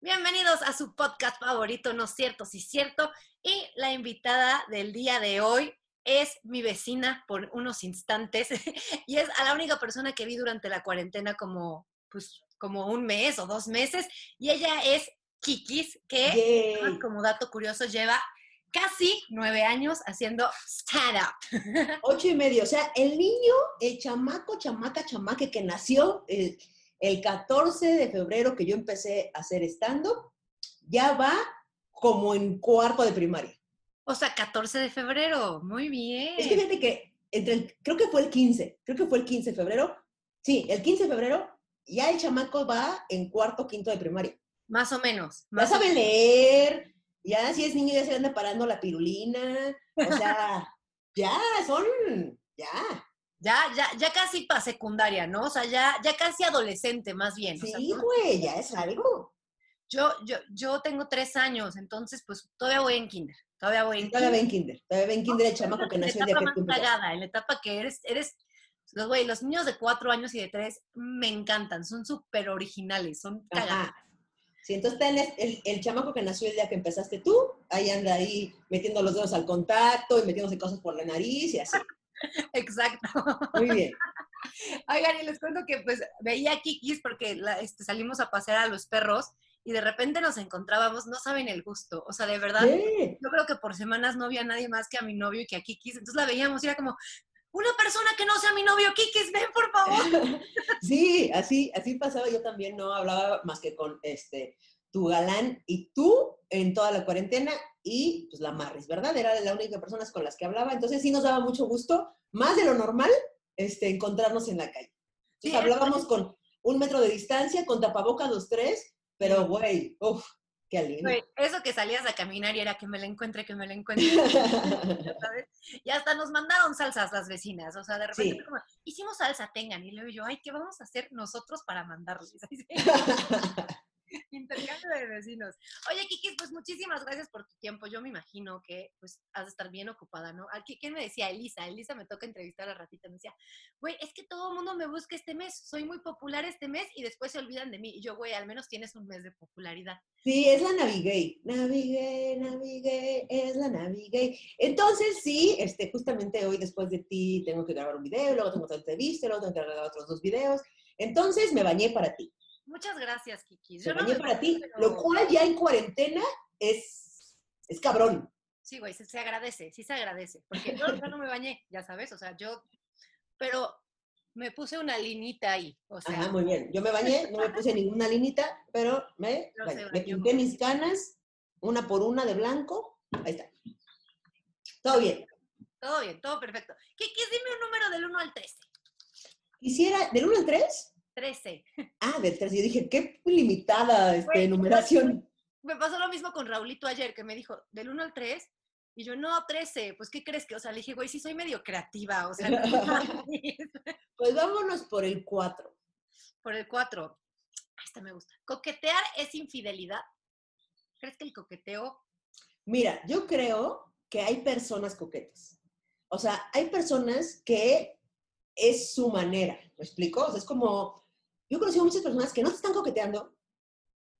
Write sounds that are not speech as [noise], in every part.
Bienvenidos a su podcast favorito, ¿no es cierto? Sí, cierto. Y la invitada del día de hoy es mi vecina por unos instantes [laughs] y es a la única persona que vi durante la cuarentena como, pues, como un mes o dos meses. Y ella es Kikis, que como dato curioso lleva casi nueve años haciendo stand-up. [laughs] Ocho y medio. O sea, el niño, el chamaco, chamaca, chamaque que nació el, el 14 de febrero que yo empecé a hacer stand-up, ya va como en cuarto de primaria. O sea, 14 de febrero, muy bien. Es que fíjate que entre el, creo que fue el 15, creo que fue el 15 de febrero. Sí, el 15 de febrero ya el chamaco va en cuarto, quinto de primaria. Más o menos. ya sabe leer, ya si es niño ya se anda parando la pirulina, o sea, [laughs] ya son, ya. Ya, ya, ya casi para secundaria, ¿no? O sea, ya, ya casi adolescente, más bien. Sí, güey, ya es algo. Yo, yo, yo tengo tres años, entonces, pues, todavía voy en kinder. Todavía voy en todavía kinder. en kinder. Todavía voy en kinder el chamaco que nació el día que tú cagada, En la etapa que eres, eres, los, güey, los niños de cuatro años y de tres me encantan, son súper originales, son cagadas. Sí, entonces está el, el, chamaco que nació el día que empezaste tú, ahí anda ahí metiendo los dedos al contacto y metiéndose cosas por la nariz y así. [laughs] Exacto. Muy bien. [laughs] Oigan, y les cuento que pues veía a Kikis porque este, salimos a pasear a los perros y de repente nos encontrábamos, no saben el gusto, o sea, de verdad, yo creo que por semanas no había nadie más que a mi novio y que a Kikis, entonces la veíamos y era como, una persona que no sea mi novio, Kikis, ven por favor. [laughs] sí, así, así pasaba, yo también no hablaba más que con este tu galán y tú en toda la cuarentena y pues la Marris, ¿verdad? Era la única persona con las que hablaba, entonces sí nos daba mucho gusto, más de lo normal, este, encontrarnos en la calle. Sí, hablábamos con un metro de distancia, con tapabocas los tres, pero güey, uff, qué alivio. eso que salías a caminar y era que me la encuentre, que me la encuentre. [laughs] Y hasta nos mandaron salsas las vecinas, o sea, de repente como, hicimos salsa, tengan, y luego yo, ay, ¿qué vamos a hacer nosotros para mandarles? [laughs] [laughs] [laughs] Intercambio de vecinos. Oye, Kiki, pues muchísimas gracias por tu tiempo. Yo me imagino que pues has de estar bien ocupada, ¿no? ¿Quién me decía? Elisa. Elisa me toca entrevistar a ratita. Me decía, güey, es que todo el mundo me busca este mes. Soy muy popular este mes y después se olvidan de mí. Y yo, güey, al menos tienes un mes de popularidad. Sí, es la Navigay. Navigay, Navigay, es la Navigay. Entonces, sí, este, justamente hoy después de ti tengo que grabar un video, luego tengo otra entrevista, luego tengo que grabar otros dos videos. Entonces, me bañé para ti. Muchas gracias, Kiki. Se bañé para ti, lo cual ya en cuarentena es, es cabrón. Sí, güey, se, agradece, sí se agradece. Porque yo, no me bañé, ya sabes, o sea, yo, pero me puse una linita ahí. O sea, Ajá, muy bien. Yo me bañé, no me puse ninguna linita, pero me, me pinté mis canas, una por una de blanco. Ahí está. Todo bien. Todo bien, todo perfecto. Kiki, dime un número del 1 al 13. Quisiera, ¿del 1 al 3? 13. Ah, del 13. Yo dije, qué limitada este, numeración. Me pasó lo mismo con Raulito ayer, que me dijo, del 1 al 3, y yo, no, 13, pues, ¿qué crees que? O sea, le dije, güey, sí soy medio creativa, o sea. [laughs] pues vámonos por el 4. Por el 4. Esta me gusta. ¿Coquetear es infidelidad? ¿Crees que el coqueteo? Mira, yo creo que hay personas coquetas. O sea, hay personas que es su manera, ¿me explico? O sea, es como, yo he conocido muchas personas que no te están coqueteando,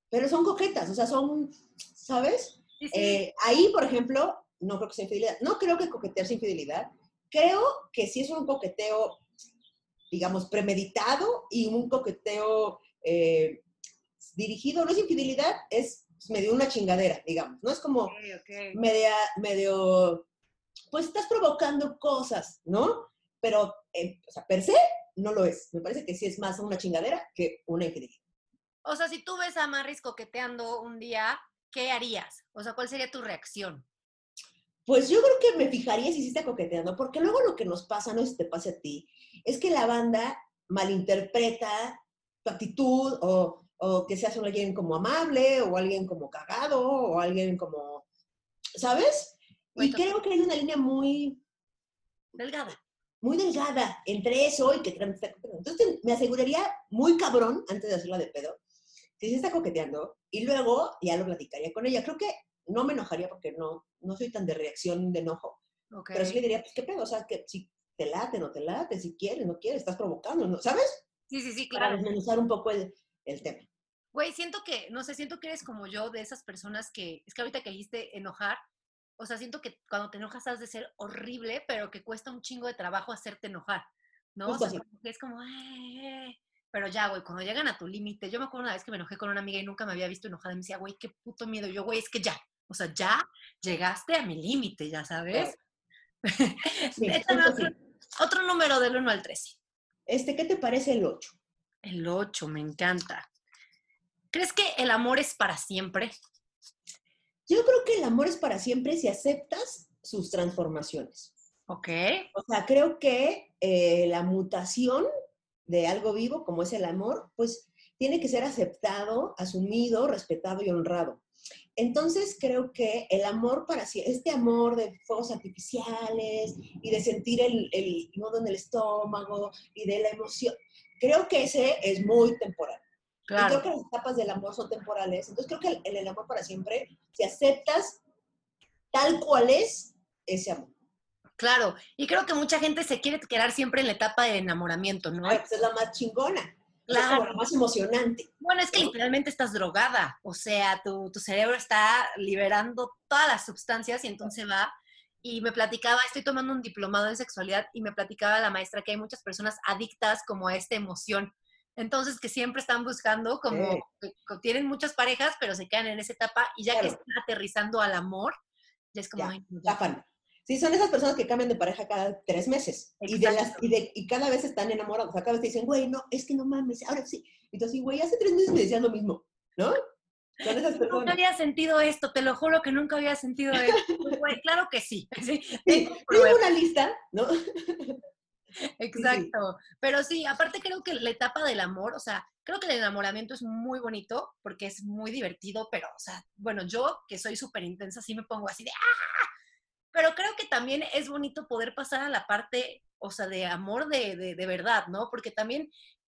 pero son coquetas, o sea, son, ¿sabes? Eh, ahí, por ejemplo, no creo que sea infidelidad. No creo que coquetear sea infidelidad. Creo que si es un coqueteo, digamos, premeditado y un coqueteo eh, dirigido, no es infidelidad, es medio una chingadera, digamos. No es como media, medio, pues estás provocando cosas, ¿no? Pero, eh, o sea, per se, no lo es. Me parece que sí es más una chingadera que una infidelidad. O sea, si tú ves a Marris coqueteando un día, ¿qué harías? O sea, ¿cuál sería tu reacción? Pues yo creo que me fijaría si sí está coqueteando, porque luego lo que nos pasa, no sé si te pase a ti, es que la banda malinterpreta tu actitud o, o que seas alguien como amable o alguien como cagado o alguien como, ¿sabes? Y creo que hay una línea muy delgada muy delgada entre eso y que Entonces me aseguraría muy cabrón, antes de hacerla de pedo, si se está coqueteando y luego ya lo platicaría con ella. Creo que no me enojaría porque no, no soy tan de reacción de enojo. Pero sí le diría, pues, ¿qué pedo? O sea, que si te late, no te late, si quieres, no quieres, estás provocando, ¿no? ¿sabes? Sí, sí, sí, claro. Para desmenuzar un poco el, el tema. Güey, siento que, no sé, siento que eres como yo, de esas personas que, es que ahorita que dijiste enojar, o sea, siento que cuando te enojas has de ser horrible, pero que cuesta un chingo de trabajo hacerte enojar, ¿no? O sea, es como, pero ya, güey, cuando llegan a tu límite, yo me acuerdo una vez que me enojé con una amiga y nunca me había visto enojada y me decía, güey, qué puto miedo. yo, güey, es que ya, o sea, ya llegaste a mi límite, ya sabes. [laughs] Sí, otro, otro, número del 1 al 13. Este, ¿qué te parece el 8? El 8, me encanta. ¿Crees que el amor es para siempre? Yo creo que el amor es para siempre si aceptas sus transformaciones. Ok. O sea, creo que eh, la mutación de algo vivo, como es el amor, pues tiene que ser aceptado, asumido, respetado y honrado. Entonces creo que el amor para este amor de fuegos artificiales y de sentir el, el nudo en el estómago y de la emoción, creo que ese es muy temporal. Claro. creo que las etapas del amor son temporales. Entonces creo que el, el, amor para siempre, si aceptas tal cual es ese amor. Claro, y creo que mucha gente se quiere quedar siempre en la etapa de enamoramiento, ¿no? pues es la más chingona. Claro. Es la más emocionante. Bueno, es que literalmente estás drogada, o sea, tu, tu cerebro está liberando todas las sustancias y entonces va y me platicaba, estoy tomando un diplomado en sexualidad y me platicaba la maestra que hay muchas personas adictas como a esta emoción. Entonces, que siempre están buscando, como que, tienen muchas parejas, pero se quedan en esa etapa y ya que están aterrizando al amor, ya es como... Ya, Sí, son esas personas que cambian de pareja cada tres meses y, de las, y, de, y, cada vez están enamorados. O sea, cada vez te dicen, güey, no, es que no mames, ahora sí. Y entonces, güey, hace tres meses me decían lo mismo, ¿no? Son esas personas. Nunca había sentido esto, te lo juro que nunca había sentido [laughs] esto. Güey, claro que sí. [laughs] sí tengo una lista, ¿no? [laughs] Exacto. Pero sí, aparte creo que la etapa del amor, o sea, creo que el enamoramiento es muy bonito porque es muy divertido, pero, o sea, bueno, yo que soy súper intensa, sí me pongo así de ¡ah! Pero creo que también es bonito poder pasar a la parte, o sea, de amor de, de, de verdad, ¿no? Porque también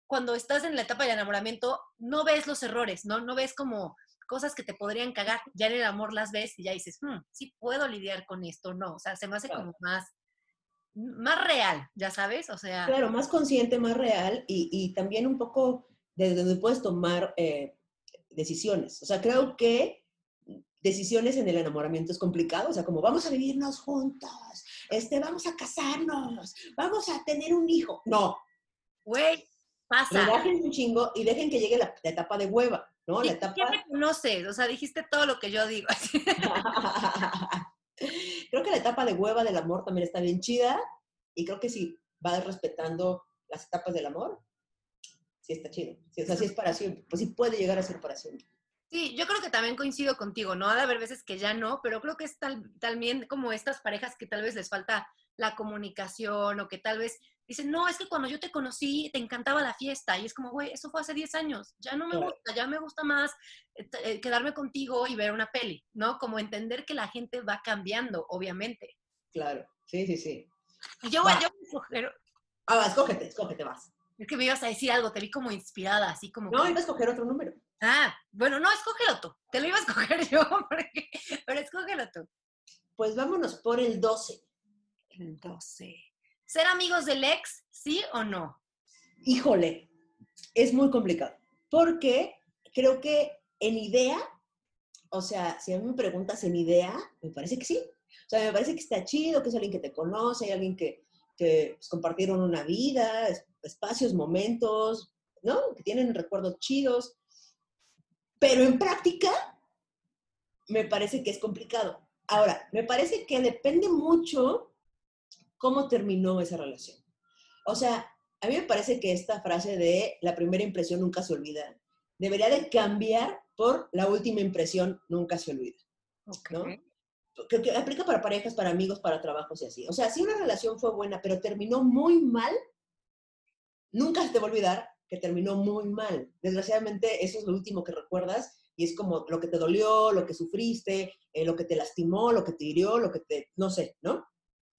cuando estás en la etapa del enamoramiento, no ves los errores, ¿no? No ves como cosas que te podrían cagar. Ya en el amor las ves y ya dices, hmm, sí puedo lidiar con esto, no. O sea, se me hace como más más real, ya sabes, o sea... Claro, más consciente, más real y, y también un poco desde donde puedes tomar eh, decisiones. O sea, creo que decisiones en el enamoramiento es complicado, o sea, como vamos a vivirnos juntos, este, vamos a casarnos, vamos a tener un hijo. No. Güey, pasa. Relajen un chingo y dejen que llegue la, etapa de hueva, ¿no? La etapa... ¿Quién me? O sea, dijiste todo lo que yo digo. [laughs] [laughs] [laughs] creo que la etapa de hueva del amor también está bien chida y creo que si vas respetando las etapas del amor, sí está chido. o sea, sí es para siempre, pues sí puede llegar a ser para siempre. Sí, yo creo que también coincido contigo, ¿no? Ha de haber veces que ya no, pero creo que es también como estas parejas que tal vez les falta la comunicación o que tal vez dicen, no, es que cuando yo te conocí te encantaba la fiesta. Y es como, güey, eso fue hace 10 años, ya no me gusta, ya me gusta más eh, eh, quedarme contigo y ver una peli, ¿no? Como entender que la gente va cambiando, obviamente. Claro, sí, sí, sí. Yo, voy a escoger. Ah, va, escógete, escógete, vas. Es que me ibas a decir algo, te vi como inspirada, así como. No, iba a escoger otro número. Ah, bueno, no, escógelo tú. Te lo iba a escoger [laughs] yo, pero escógelo tú. Pues vámonos por el 12. El 12. ¿Ser amigos del ex, sí o no? Híjole, es muy complicado. Porque creo que en idea, o sea, si a mí me preguntas en idea, me parece que sí. O sea, me parece que está chido, que es alguien que te conoce, alguien que, que pues, compartieron una vida, espacios, momentos, ¿no? Que tienen recuerdos chidos. Pero en práctica, me parece que es complicado. Ahora, me parece que depende mucho cómo terminó esa relación. O sea, a mí me parece que esta frase de la primera impresión nunca se olvida debería de cambiar por la última impresión nunca se olvida. ¿no? que, aplica para parejas, para amigos, para trabajos y así. O sea, si una relación fue buena, pero terminó muy mal, nunca se te va a olvidar que terminó muy mal. Desgraciadamente, eso es lo último que recuerdas y es como lo que te dolió, lo que sufriste, eh, lo que te lastimó, lo que te hirió, lo que te, no sé, ¿no?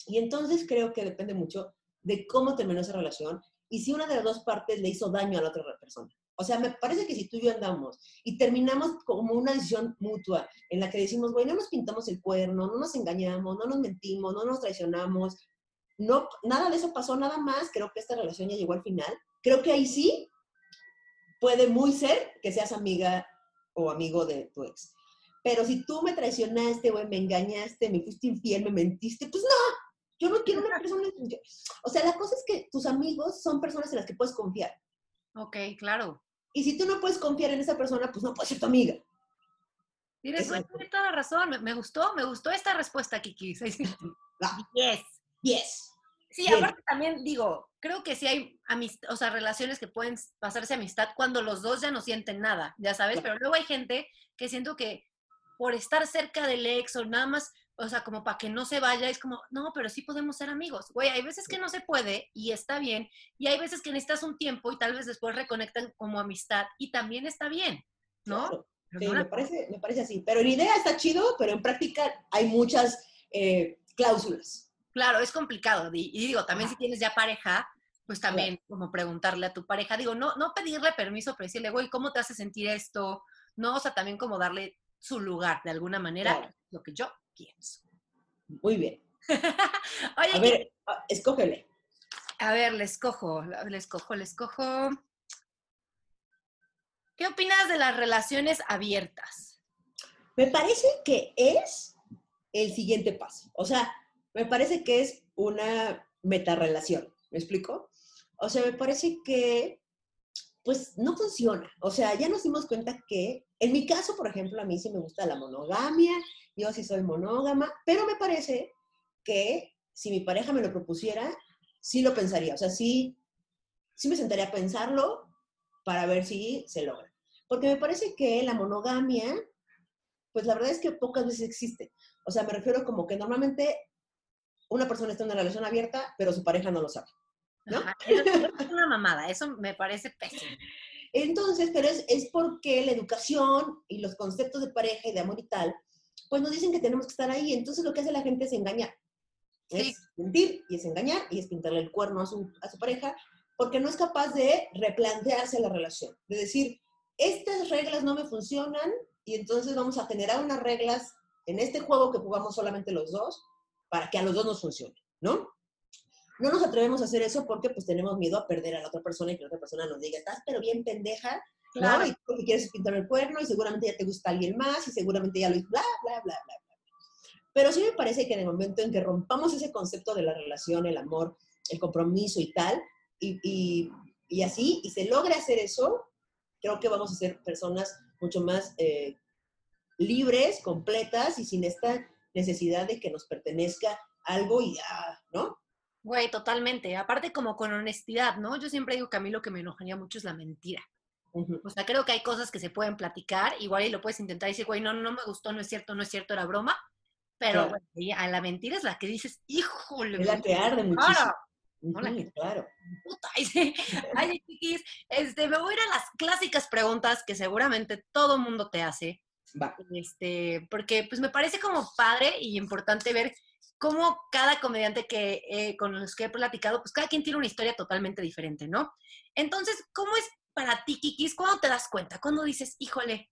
Y entonces creo que depende mucho de cómo terminó esa relación y si una de las dos partes le hizo daño a la otra persona. O sea, me parece que si tú y yo andamos y terminamos como una decisión mutua en la que decimos, güey, no nos pintamos el cuerno, no nos engañamos, no nos mentimos, no nos traicionamos, no, nada de eso pasó, nada más, creo que esta relación ya llegó al final. Creo que ahí sí puede muy ser que seas amiga o amigo de tu ex. Pero si tú me traicionaste, güey, me engañaste, me fuiste infiel, me mentiste, pues no, yo no quiero una persona. O sea, la cosa es que tus amigos son personas en las que puedes confiar. Ok, claro. Y si tú no puedes confiar en esa persona, pues no puedes ser tu amiga. Tienes, toda la razón. Me, gustó, me gustó esta respuesta, Kiki. [laughs] Yes. Yes. Sí, aparte también digo, creo que sí hay o sea, relaciones que pueden pasarse amistad cuando los dos ya no sienten nada, ya sabes, pero luego hay gente que siento que por estar cerca del ex o nada más, o sea, como para que no se vaya, es como, no, pero sí podemos ser amigos. Güey, hay veces que no se puede y está bien, y hay veces que necesitas un tiempo y tal vez después reconectan como amistad y también está bien, ¿no? Sí, me, parece, me parece así. Pero en idea está chido, pero en práctica hay muchas eh, cláusulas. Claro, es complicado. Y, digo, también si tienes ya pareja, pues también como preguntarle a tu pareja, digo, no, no pedirle permiso, pero decirle, güey, ¿cómo te hace sentir esto? No, o sea, también como darle su lugar de alguna manera, lo que yo pienso. Muy bien. [laughs] Oye, a ver, ah, escógele. A ver, le escojo, le escojo, le escojo. ¿Qué opinas de las relaciones abiertas? Me parece que es el siguiente paso. O sea, me parece que es una metarrelación. ¿Me explico? O sea, me parece que pues no funciona. O sea, ya nos dimos cuenta que, en mi caso, por ejemplo, a mí sí me gusta la monogamia, yo sí soy monógama, pero me parece que si mi pareja me lo propusiera, sí lo pensaría. O sea, sí, sí me sentaría a pensarlo para ver si se logra. Porque me parece que la monogamia, pues la verdad es que pocas veces existe. O sea, me refiero como que normalmente una persona está en una relación abierta, pero su pareja no lo sabe. ¿No? es una mamada, eso me parece pésimo. Entonces, pero es, es porque la educación y los conceptos de pareja y de amor y tal, pues nos dicen que tenemos que estar ahí. Entonces lo que hace la gente es engañar. Es mentir y es engañar y es pintarle el cuerno a su, a su pareja porque no es capaz de replantearse la relación. De decir, estas reglas no me funcionan y entonces vamos a generar unas reglas en este juego que jugamos solamente los dos para que a los dos nos funcione, ¿no? No nos atrevemos a hacer eso porque pues tenemos miedo a perder a la otra persona y que la otra persona nos diga, estás pero bien pendeja, claro. Y tú quieres pintar el cuerno y seguramente ya te gusta alguien más y seguramente ya lo hizo, bla, bla, bla, bla, bla. Pero sí me parece que en el momento en que rompamos ese concepto de la relación, el amor, el compromiso y tal, y, y, y así, y se logra hacer eso, creo que vamos a ser personas mucho más eh, libres, completas y sin esta necesidad de que nos pertenezca algo y ya, ¿no? Güey, totalmente. Aparte como con honestidad, ¿no? Yo siempre digo que a mí lo que me enojaría mucho es la mentira. O sea, creo que hay cosas que se pueden platicar, igual y lo puedes intentar y decir, güey, no, no me gustó, no es cierto, no es cierto, era broma. Pero a la mentira es la que dices, híjole. Es la que arde muchísimo. claro. Puta, [laughs] ay, chiquis, este, me voy a ir a las clásicas preguntas que seguramente todo mundo te hace. Va. Este, porque pues me parece como padre y importante ver como cada comediante que, eh, con los que he platicado, pues cada quien tiene una historia totalmente diferente, ¿no? Entonces, ¿cómo es para ti, Kikis? ¿Cuándo te das cuenta? ¿Cuándo dices, híjole,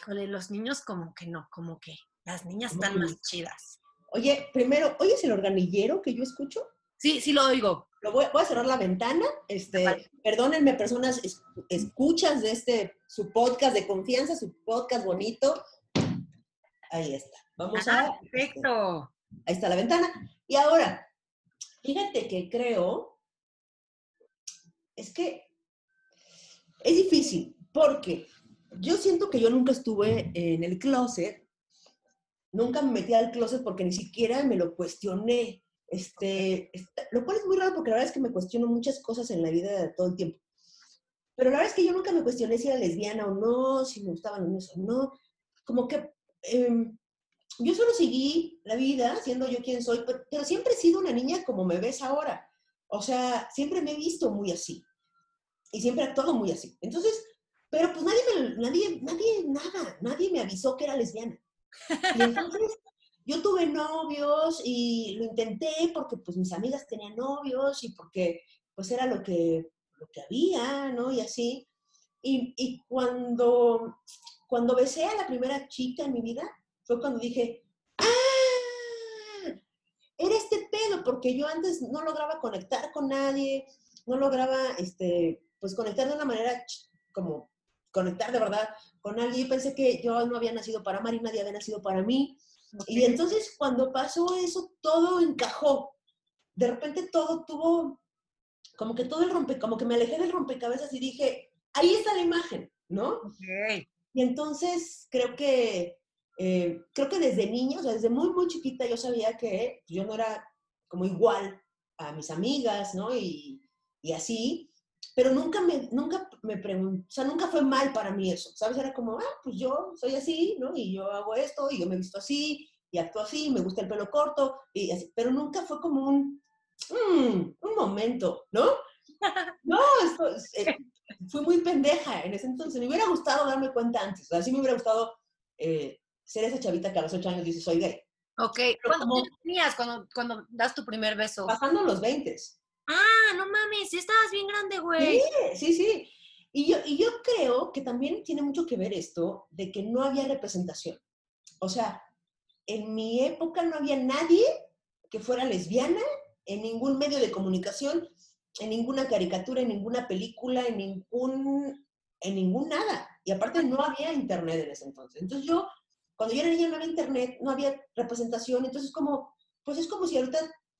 híjole, los niños como que no, como que las niñas están más chidas? Oye, primero, ¿oyes el organillero que yo escucho? Sí, sí lo oigo. Lo voy, a cerrar la ventana. Este, perdónenme, personas escuchas de este, su podcast de confianza, su podcast bonito. Ahí está. Vamos a... Perfecto. Ahí está la ventana. Y ahora, fíjate que creo, es que es difícil, porque yo siento que yo nunca estuve en el closet, nunca me metí al closet porque ni siquiera me lo cuestioné. Este, lo cual es muy raro porque la verdad es que me cuestiono muchas cosas en la vida todo el tiempo. Pero la verdad es que yo nunca me cuestioné si era lesbiana o no, si me gustaban los niños o no. Como que em, yo solo seguí la vida siendo yo quien soy, pero, siempre he sido una niña como me ves ahora. O sea, siempre me he visto muy así. Y siempre he actuado muy así. Entonces, pero pues nadie, me, nadie, nadie, nada, nadie me avisó que era lesbiana. Y entonces, yo tuve novios y lo intenté porque pues mis amigas tenían novios y porque pues era lo que, lo que había, ¿no? Y así. Y, y cuando, cuando besé a la primera chica en mi vida, fue cuando dije, ¡ah! Era este pedo, porque yo antes no lograba conectar con nadie, no lograba, este, pues conectar de una manera como conectar de verdad con alguien. Pensé que yo no había nacido para Mari, nadie había nacido para mí. Y entonces cuando pasó eso, todo encajó. De repente todo tuvo, como que todo el rompe, como que me alejé del rompecabezas y dije, ahí está la imagen, ¿no? Y entonces creo que, eh, creo que desde niño, o sea, desde muy, muy chiquita yo sabía que yo no era como igual a mis amigas, ¿no? Y, y así, pero nunca me, nunca me pregunté, o sea, nunca fue mal para mí eso, ¿sabes? Era como, ah, pues yo soy así, ¿no? Y yo hago esto, y yo me visto así, y actúo así, me gusta el pelo corto, y así, pero nunca fue como un, mm, un momento, ¿no? [laughs] No, esto, eh, fui muy pendeja en ese entonces, me hubiera gustado darme cuenta antes, o sea, sí me hubiera gustado eh, ser esa chavita que a los ocho años dice, soy gay. Ok, ¿cuándo tenías cuando, cuando das tu primer beso? Pasando los 20. Ah, no mames, sí estabas bien grande, güey. Sí, sí, sí. Y yo, y yo creo que también tiene mucho que ver esto de que no había representación. O sea, en mi época no había nadie que fuera lesbiana en ningún medio de comunicación, en ninguna caricatura, en ninguna película, en ningún, en ningún nada. Y aparte no había internet en ese entonces. Entonces yo, cuando yo era niña no había internet, no había representación. Entonces como, pues es como si ahorita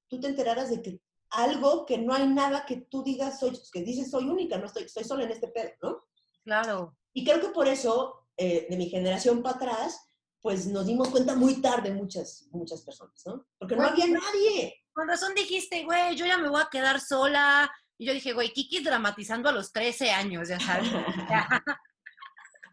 tú te enteraras de que algo que no hay nada que tú digas, soy, que dices soy única, no estoy, estoy sola en este pedo, ¿no? Claro. Y creo que por eso, eh, de mi generación para atrás, pues nos dimos cuenta muy tarde muchas, muchas personas, ¿no? Porque no había nadie. Con razón dijiste, güey, yo ya me voy a quedar sola. Y yo dije, güey, Kiki dramatizando a los 13 años, ya sabes. [laughs]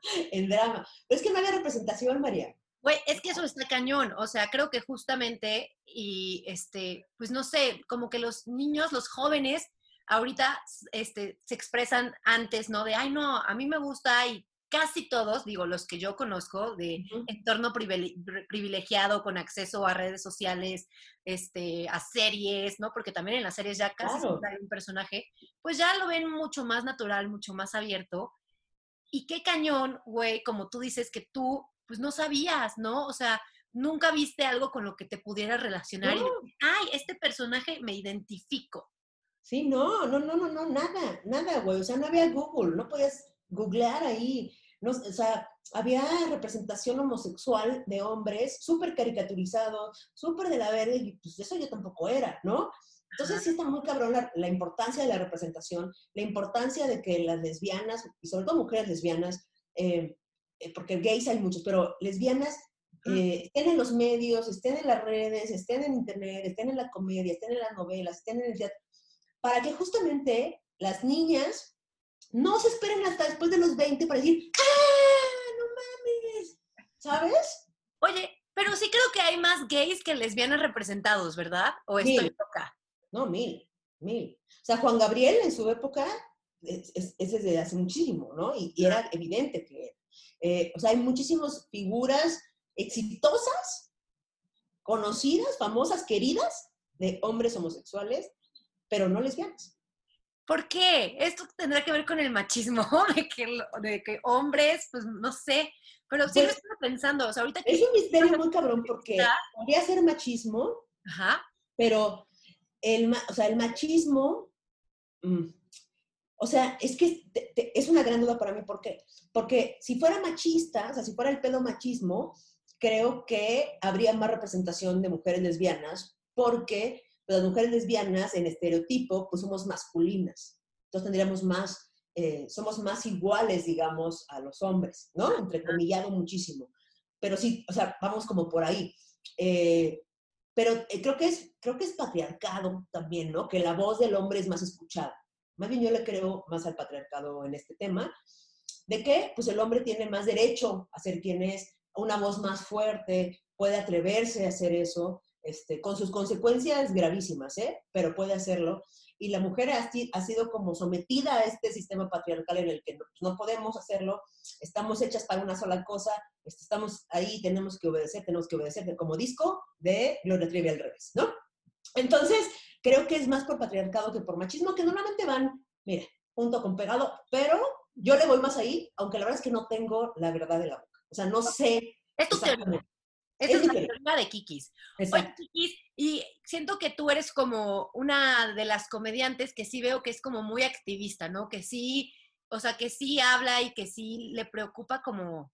[laughs] en drama. Pero es que no había representación, María. Güey, es que eso está cañón. O sea, creo que justamente, y este, pues no sé, como que los niños, los jóvenes, ahorita este, se expresan antes, ¿no? De, ay, no, a mí me gusta y casi todos, digo, los que yo conozco de entorno privilegiado con acceso a redes sociales, este, a series, ¿no? Porque también en las series ya casi hay un personaje, pues ya lo ven mucho más natural, mucho más abierto. Y qué cañón, güey, como tú dices que tú pues no sabías, ¿no? O sea, nunca viste algo con lo que te pudieras relacionar y ay, este personaje me identifico. Sí, no, no, no, no, no, nada, nada, güey. O sea, no había Google, no podías googlear ahí. No, o sea, había representación homosexual de hombres súper caricaturizado, súper de la verde, y pues eso yo tampoco era, ¿no? Entonces sí está muy cabrón la, importancia de la representación, la importancia de que las lesbianas, y sobre todo mujeres lesbianas, eh, eh, porque gays hay muchos, pero lesbianas eh, estén en los medios, estén en las redes, estén en internet, estén en la comedia, estén en las novelas, estén en el teatro, para que justamente las niñas no se esperen hasta después de los 20 para decir, ¡ah, no mames! ¿Sabes? Oye, pero sí creo que hay más gays que lesbianas representados, ¿verdad? ¿O estoy loca? No, mil, mil. O sea, Juan Gabriel en su época es, desde hace muchísimo, ¿no? Y, y era evidente que eh, o sea, hay muchísimas figuras exitosas, conocidas, famosas, queridas de hombres homosexuales, pero no lesbianas. ¿Por qué? Esto tendrá que ver con el machismo, [laughs] de que, de que hombres, pues no sé, pero sí lo pues estoy pensando. O sea, ahorita es un misterio muy cabrón porque podría ser machismo, pero el, o sea, el machismo, mm, o sea, es que es una gran duda para mí. ¿Por qué? Porque si fuera machista, o sea, si fuera el pedo machismo, creo que habría más representación de mujeres lesbianas, porque las mujeres lesbianas en estereotipo, pues somos masculinas. Entonces tendríamos más, eh, somos más iguales, digamos, a los hombres, ¿no? Entrecomillado muchísimo. Pero sí, o sea, vamos como por ahí. Eh, pero eh, creo, que es, creo que es patriarcado también, ¿no? Que la voz del hombre es más escuchada. Más bien yo le creo más al patriarcado en este tema, de que pues el hombre tiene más derecho a ser quien es, una voz más fuerte, puede atreverse a hacer eso, este, con sus consecuencias gravísimas, ¿eh? pero puede hacerlo. Y la mujer ha, ha, sido como sometida a este sistema patriarcal en el que no, pues, no, podemos hacerlo, estamos hechas para una sola cosa, este, estamos ahí, tenemos que obedecer, tenemos que obedecer, como disco de Gloria Trevi al revés, ¿no? Entonces, creo que es más por patriarcado que por machismo, que normalmente van, mira, junto con pegado, pero yo le voy más ahí, aunque la verdad es que no tengo la verdad de la boca. O sea, no sé. Es tu teoría. Esa es, la teoría de Kikis. Oye, Kikis, y siento que tú eres como una de las comediantes que sí veo que es como muy activista, ¿no? Que sí o sea, que sí habla y que sí le preocupa como,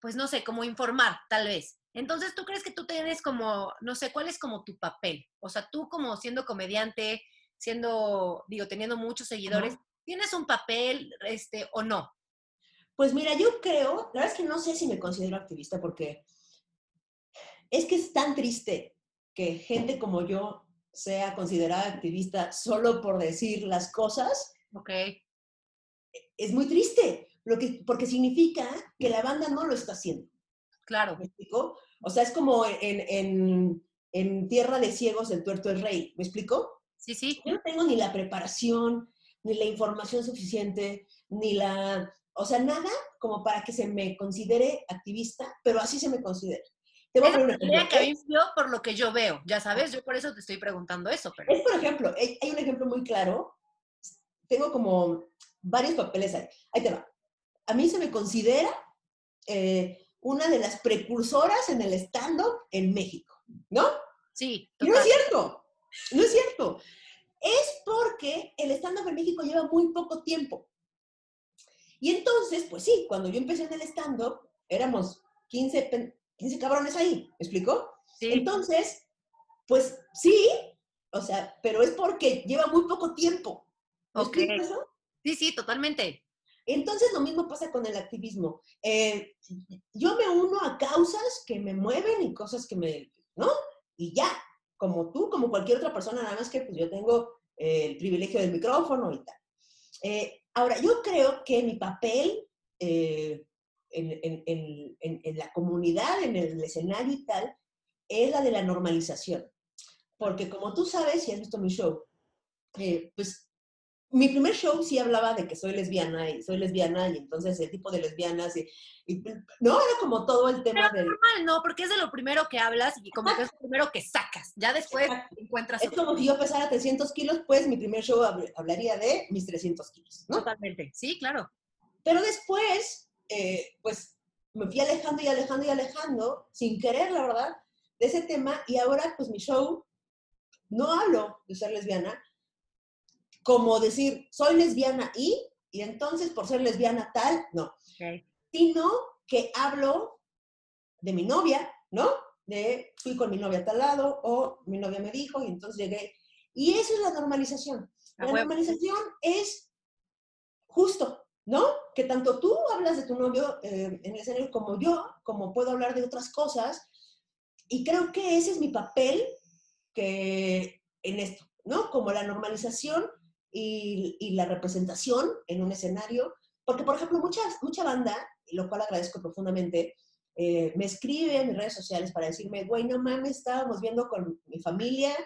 pues no sé, como informar, tal vez. Entonces, ¿tú crees que tú tienes como, no sé, cuál es como tu papel? O sea, tú como siendo comediante, siendo, digo, teniendo muchos seguidores, ¿tienes un papel este, o no? Pues mira, yo creo, la verdad es que no sé si me considero activista porque es que es tan triste que gente como yo sea considerada activista solo por decir las cosas. Ok. Es muy triste, lo que, porque significa que la banda no lo está haciendo. Claro. ¿Me explico? O sea, es como en, en, en Tierra de Ciegos el tuerto es rey. ¿Me explico? Sí, sí. Yo no tengo ni la preparación, ni la información suficiente, ni la... O sea, nada como para que se me considere activista, pero así se me considera. Te voy a poner un ejemplo. que yo por lo que yo veo, ya sabes, yo por eso te estoy preguntando eso. Pero... Es, por ejemplo, hay un ejemplo muy claro. Tengo como varios papeles ahí. Ahí te va. A mí se me considera eh, una de las precursoras en el stand-up en México, ¿no? Sí. Y no es cierto, no es cierto. Es porque el stand-up en México lleva muy poco tiempo. Y entonces, pues sí, cuando yo empecé en el stand-up, éramos 15, 15 cabrones ahí, ¿me explicó? Sí. Entonces, pues sí, o sea, pero es porque lleva muy poco tiempo. ¿Me okay. eso? Sí, sí, totalmente. Entonces lo mismo pasa con el activismo. Eh, yo me uno a causas que me mueven y cosas que me, ¿no? Y ya, como tú, como cualquier otra persona, nada más que pues yo tengo eh, el privilegio del micrófono y tal. Eh, ahora, yo creo que mi papel en, en, en, en, la comunidad, en el escenario y tal, es la de la normalización. Porque como tú sabes, si has visto mi show, pues mi primer show sí hablaba de que soy lesbiana y soy lesbiana y entonces el tipo de lesbianas y, no era como todo el tema Pero normal, no, porque es de lo primero que hablas y como que es lo primero que sacas. Ya después encuentras. Es como si yo pesara 300 kilos, pues mi primer show hablaría de mis 300 kilos, ¿no? Totalmente, sí, claro. Pero después, eh, pues me fui alejando y alejando y alejando, sin querer, la verdad, de ese tema y ahora pues mi show no hablo de ser lesbiana, como decir, soy lesbiana y, y entonces por ser lesbiana tal, no. Sino que hablo de mi novia, ¿no? De fui con mi novia a tal lado o mi novia me dijo y entonces llegué. Y eso es la normalización. La normalización es justo, ¿no? Que tanto tú hablas de tu novio eh, en el escenario como yo, como puedo hablar de otras cosas. Y creo que ese es mi papel que en esto, ¿no? Como la normalización y, la representación en un escenario, porque por ejemplo mucha, mucha banda, lo cual agradezco profundamente, eh, me escribe en mis redes sociales para decirme, güey, no mames, estábamos viendo con mi familia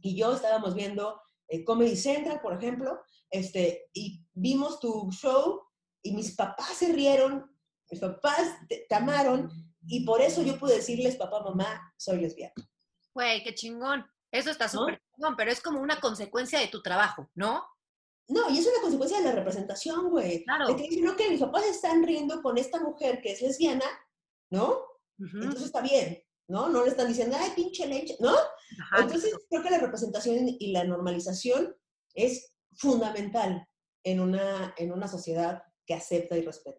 y yo estábamos viendo eh, Comedy Central, por ejemplo, este, y vimos tu show y mis papás se rieron, mis papás te, amaron y por eso yo pude decirles, papá, mamá, soy lesbiana. Güey, qué chingón. Eso está súper chingón, pero es como una consecuencia de tu trabajo, ¿no? No, y es una consecuencia de la representación, güey. Claro. De que dicen, ok, mis papás están riendo con esta mujer que es lesbiana, ¿no? Entonces está bien, ¿no? No le están diciendo, ay, pinche leche, ¿no? Entonces creo que la representación y la normalización es fundamental en una, en una sociedad que acepta y respeta.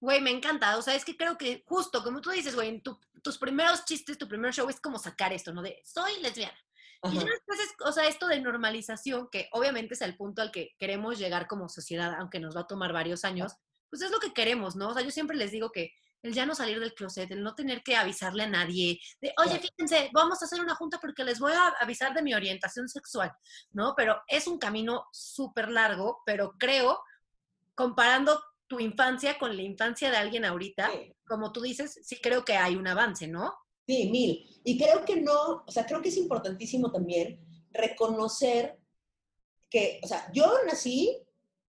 Güey, me encanta. O sea, es que creo que justo, como tú dices, güey, tus primeros chistes, tu primer show es como sacar esto, ¿no? De, soy lesbiana. Y después es, o sea, esto de normalización, que obviamente es el punto al que queremos llegar como sociedad, aunque nos va a tomar varios años, pues es lo que queremos, ¿no? O sea, yo siempre les digo que el ya no salir del closet, el no tener que avisarle a nadie, de, oye, fíjense, vamos a hacer una junta porque les voy a avisar de mi orientación sexual, ¿no? Pero es un camino súper largo, pero creo, comparando tu infancia con la infancia de alguien ahorita, como tú dices, sí creo que hay un avance, ¿no? Sí, mil. Y creo que no, o sea, creo que es importantísimo también reconocer que, o sea, yo nací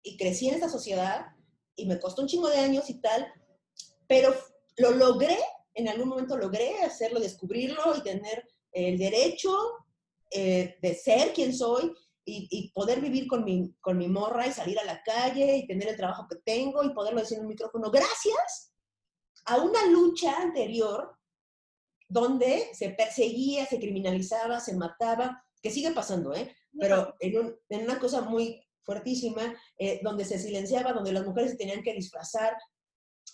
y crecí en esta sociedad y me costó un chingo de años y tal, pero lo logré, en algún momento logré hacerlo, descubrirlo y tener el derecho eh, de ser quien soy y, y, poder vivir con mi, con mi morra y salir a la calle y tener el trabajo que tengo y poderlo decir en un micrófono, gracias a una lucha anterior donde se perseguía, se criminalizaba, se mataba, que sigue pasando, ¿eh? Pero en, una cosa muy fuertísima, eh, donde se silenciaba, donde las mujeres se tenían que disfrazar,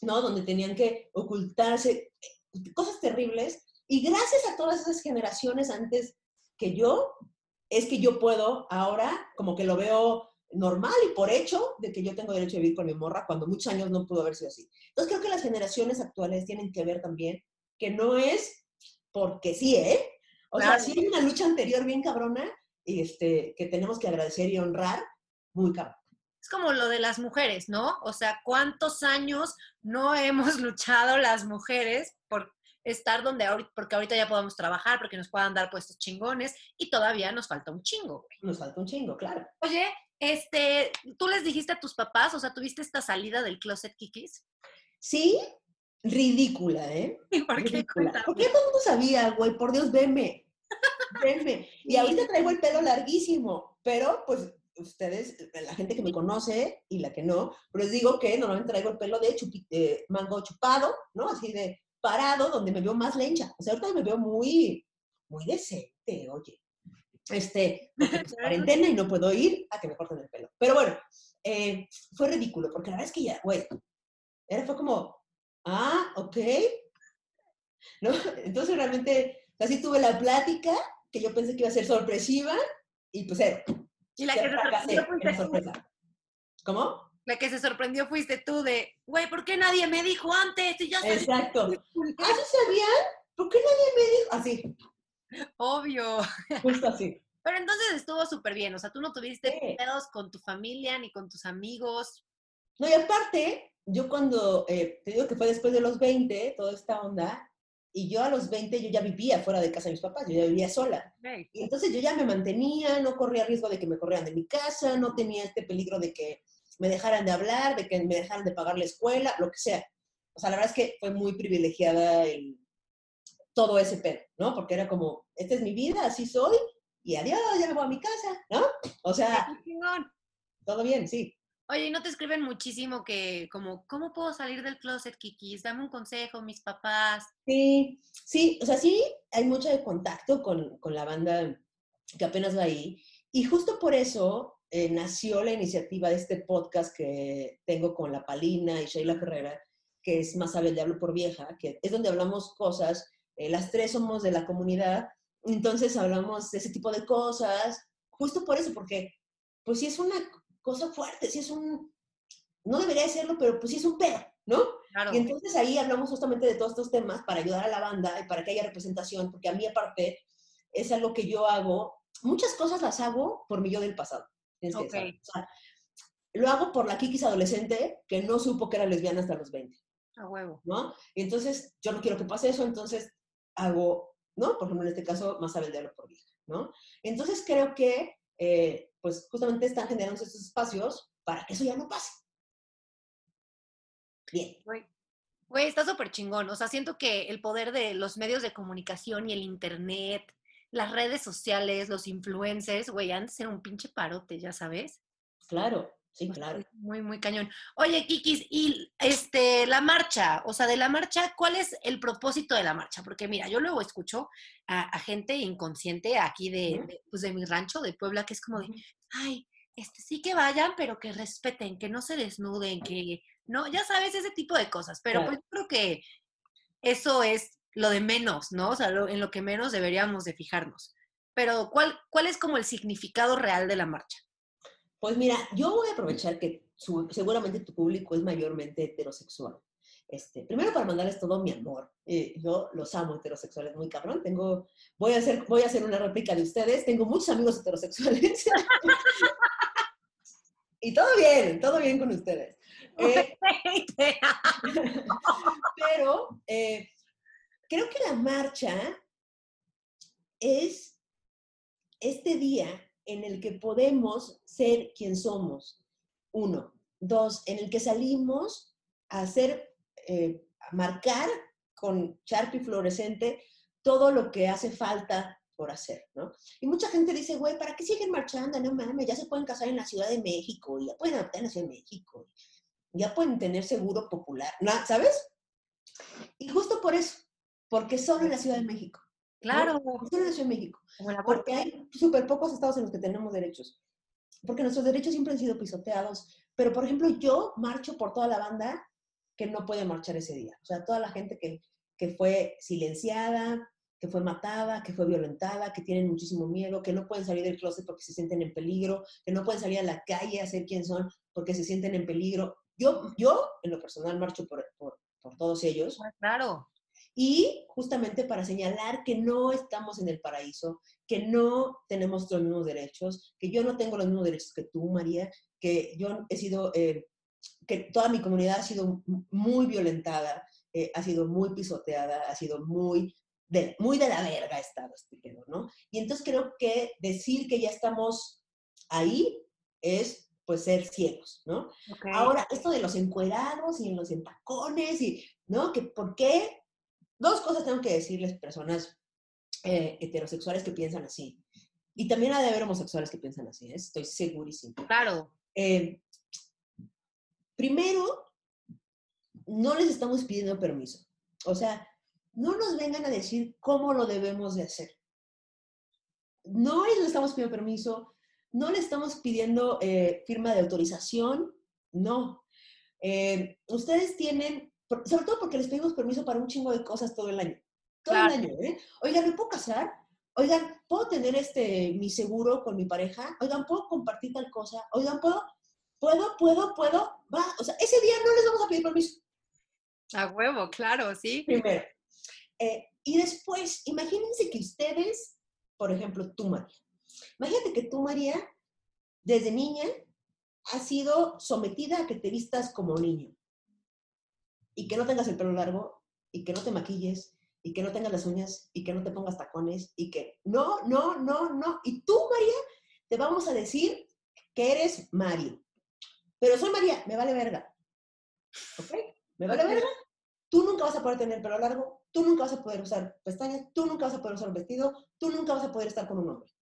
¿no? Donde tenían que ocultarse, eh, cosas terribles. Y gracias a todas esas generaciones antes que yo, es que yo puedo ahora, como que lo veo normal y por hecho de que yo tengo derecho a vivir con mi morra cuando muchos años no pudo haber sido así. Entonces creo que las generaciones actuales tienen que ver también que no es porque sí, ¿eh? O sea, sí hay una lucha anterior bien cabrona y este, que tenemos que agradecer y honrar muy cabrón. Es como lo de las mujeres, ¿no? O sea, ¿cuántos años no hemos [laughs] luchado las mujeres por estar donde ahorita, porque ahorita ya podemos trabajar, porque nos puedan dar puestos chingones y todavía nos falta un chingo. Nos falta un chingo, claro. Oye, este, ¿tú les dijiste a tus papás, o sea, tuviste esta salida del closet Kikis? Sí, ridícula, ¿eh? [laughs] ¿Por qué? Ridícula. ¿Por qué todo el mundo sabía, güey? Por Dios, veme. Veme. [laughs] Y ahorita traigo el pelo larguísimo, pero pues ustedes, la gente que me conoce y la que no, pero les digo que normalmente traigo el pelo de eh, mango chupado, ¿no? Así de parado, donde me veo más lencha. O sea, ahorita me veo muy, muy decente, oye este, pues, [laughs] cuarentena y no puedo ir a que me corten el pelo. Pero bueno, eh, fue ridículo, porque la verdad es que ya, güey, era, fue como, ah, ok. [laughs] ¿No? Entonces realmente, así tuve la plática, que yo pensé que iba a ser sorpresiva, y pues era. Y la que se sorprendió fuiste sorpresa. ¿Cómo? La que se sorprendió fuiste tú de, güey, ¿por qué nadie me dijo antes? Y ya Exacto. ¿Ah, sí sabían? ¿Por qué nadie me dijo? Así. Obvio. Justo así. Pero entonces estuvo súper bien, o sea, tú no tuviste pedos con tu familia ni con tus amigos. No, y aparte, yo cuando, eh, te digo que fue después de los 20, toda esta onda, y yo a los 20 yo ya vivía fuera de casa de mis papás, yo ya vivía sola. Y entonces yo ya me mantenía, no corría riesgo de que me corrieran de mi casa, no tenía este peligro de que me dejaran de hablar, de que me dejaran de pagar la escuela, lo que sea. O sea, la verdad es que fue muy privilegiada el, todo ese pedo, ¿no? Porque era como, esta es mi vida, así soy, y adiós, ya me voy a mi casa, ¿no? O sea, todo bien, sí. Oye, ¿y no te escriben muchísimo que, como, ¿cómo puedo salir del closet, Kikis? Dame un consejo, mis papás. Sí, sí, o sea, sí hay mucho de contacto con, con la banda que apenas va ahí. Y justo por eso eh, nació la iniciativa de este podcast que tengo con La Palina y Sheila Ferrera, que es Más sabe el diablo por vieja, que es donde hablamos cosas eh, las tres somos de la comunidad, entonces hablamos de ese tipo de cosas, justo por eso, porque pues sí es una cosa fuerte, sí es un, no debería serlo, pero pues sí es un pedo, ¿no? Y entonces ahí hablamos justamente de todos estos temas para ayudar a la banda y para que haya representación, porque a mí aparte es algo que yo hago, muchas cosas las hago por mi yo del pasado. lo hago por la Kikis adolescente que no supo que era lesbiana hasta los 20. A huevo. ¿No? Y entonces yo no quiero que pase eso, entonces hago, ¿no? Por ejemplo, en este caso, más sabe el por vieja, ¿no? Entonces creo que, eh, pues justamente están generando estos espacios para que eso ya no pase. Bien. Güey, está súper chingón. O sea, siento que el poder de los medios de comunicación y el internet, las redes sociales, los influencers, güey, antes era un pinche parote, ya sabes. Claro. Sí, claro. Muy, muy cañón. Oye, Kikis, y este, la marcha, o sea, de la marcha, ¿cuál es el propósito de la marcha? Porque mira, yo luego escucho a, gente inconsciente aquí de, pues de mi rancho, de Puebla, que es como de, ay, este, sí que vayan, pero que respeten, que no se desnuden, que, no, ya sabes, ese tipo de cosas. Pero pues yo creo que eso es lo de menos, ¿no? O sea, en lo que menos deberíamos de fijarnos. Pero, ¿cuál, ¿cuál es como el significado real de la marcha? Pues mira, yo voy a aprovechar que seguramente tu público es mayormente heterosexual. Este, primero para mandarles todo mi amor. Eh, yo los amo heterosexuales muy cabrón. Tengo, voy a hacer, voy a hacer una réplica de ustedes. Tengo muchos amigos heterosexuales. [laughs] y todo bien, todo bien con ustedes. Eh, [laughs] pero eh, creo que la marcha es este día en el que podemos ser quien somos. Uno. Dos, en el que salimos a hacer, eh, a marcar con Sharpie fluorescente todo lo que hace falta por hacer, ¿no? Y mucha gente dice, güey, ¿para qué siguen marchando? No mames, ya se pueden casar en la Ciudad de México, ya pueden adoptar en de México, ya pueden tener seguro popular, ¿no? ¿sabes? Y justo por eso, porque solo en la Ciudad de México. Claro. De México. Porque hay súper pocos estados en los que tenemos derechos. porque nuestros derechos siempre han sido pisoteados. Pero, por ejemplo, yo marcho por toda la banda que no puede marchar ese día. O sea, toda la gente que, que fue silenciada, que fue matada, que fue violentada, que tienen muchísimo miedo, que no pueden salir del closet porque se sienten en peligro, que no pueden salir a la calle a ser quien son porque se sienten en peligro. Yo, yo en lo personal, marcho por, por, por todos ellos. Claro. Y justamente para señalar que no estamos en el paraíso, que no tenemos los mismos derechos, que yo no tengo los mismos derechos que tú, María, que yo he sido, eh, que toda mi comunidad ha sido muy violentada, eh, ha sido muy pisoteada, ha sido muy de, muy de la verga ha estado este pedo, ¿no? Y entonces creo que decir que ya estamos ahí es pues ser ciegos, ¿no? Ok. Ahora, esto de los encuerados y los entacones y, ¿no? Que por qué dos cosas tengo que decirles personas eh, heterosexuales que piensan así. Y también ha de haber homosexuales que piensan así, ¿eh? estoy segurísima. Claro. Eh, primero, no les estamos pidiendo permiso. O sea, no nos vengan a decir cómo lo debemos de hacer. No les estamos pidiendo permiso, no le estamos pidiendo eh, firma de autorización, no. Eh, ustedes tienen, sobre todo porque les pedimos permiso para un chingo de cosas todo el año. Todo Claro. el año, ¿eh? Oigan, ¿me puedo casar? Oigan, ¿puedo tener este, mi seguro con mi pareja? Oigan, ¿puedo compartir tal cosa? Oigan, ¿puedo? ¿Puedo? ¿Puedo? ¿Puedo? Va. O sea, ese día no les vamos a pedir permiso. A huevo, claro, sí. Primero. Eh, y después, imagínense que ustedes, por ejemplo, tú, María. Imagínate que tú, María, desde niña, has sido sometida a que te vistas como niño. Y que no tengas el pelo largo, y que no te maquilles, y que no tengas las uñas, y que no te pongas tacones, y que no, no, no, no. Y tú, María, te vamos a decir que eres Mario. Pero soy María, me vale verga. ¿Ok? Me vale verga. Tú nunca vas a poder tener pelo largo, tú nunca vas a poder usar pestañas, tú nunca vas a poder usar un vestido, tú nunca vas a poder estar con un hombre.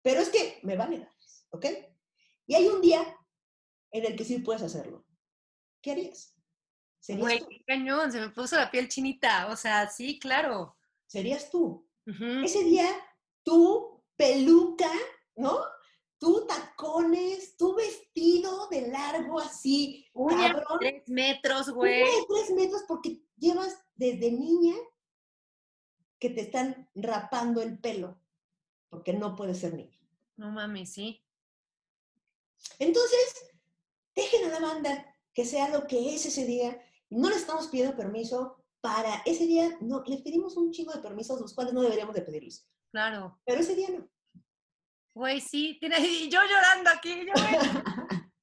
Pero es que me vale madres, ¿ok? Y hay un día en el que sí puedes hacerlo. ¿Qué harías? ¿Serías Güey, tú? qué cañón, se me puso la piel chinita. O sea, sí, claro. ¿Serías tú? Ese día, tú, peluca, ¿no? Tú, tacones, tu vestido de largo así, de cabrón. tres metros, güey. de tres metros porque llevas desde niña que te están rapando el pelo, porque no puedes ser niña. No mames, sí. Entonces, dejen a la banda que sea lo que es ese día. No le estamos pidiendo permiso para ese día, no, les pedimos un chingo de permisos, los cuales no deberíamos de pedirlos. Claro. Pero ese día no. Güey, sí, tiene, y yo llorando aquí, yo, [laughs]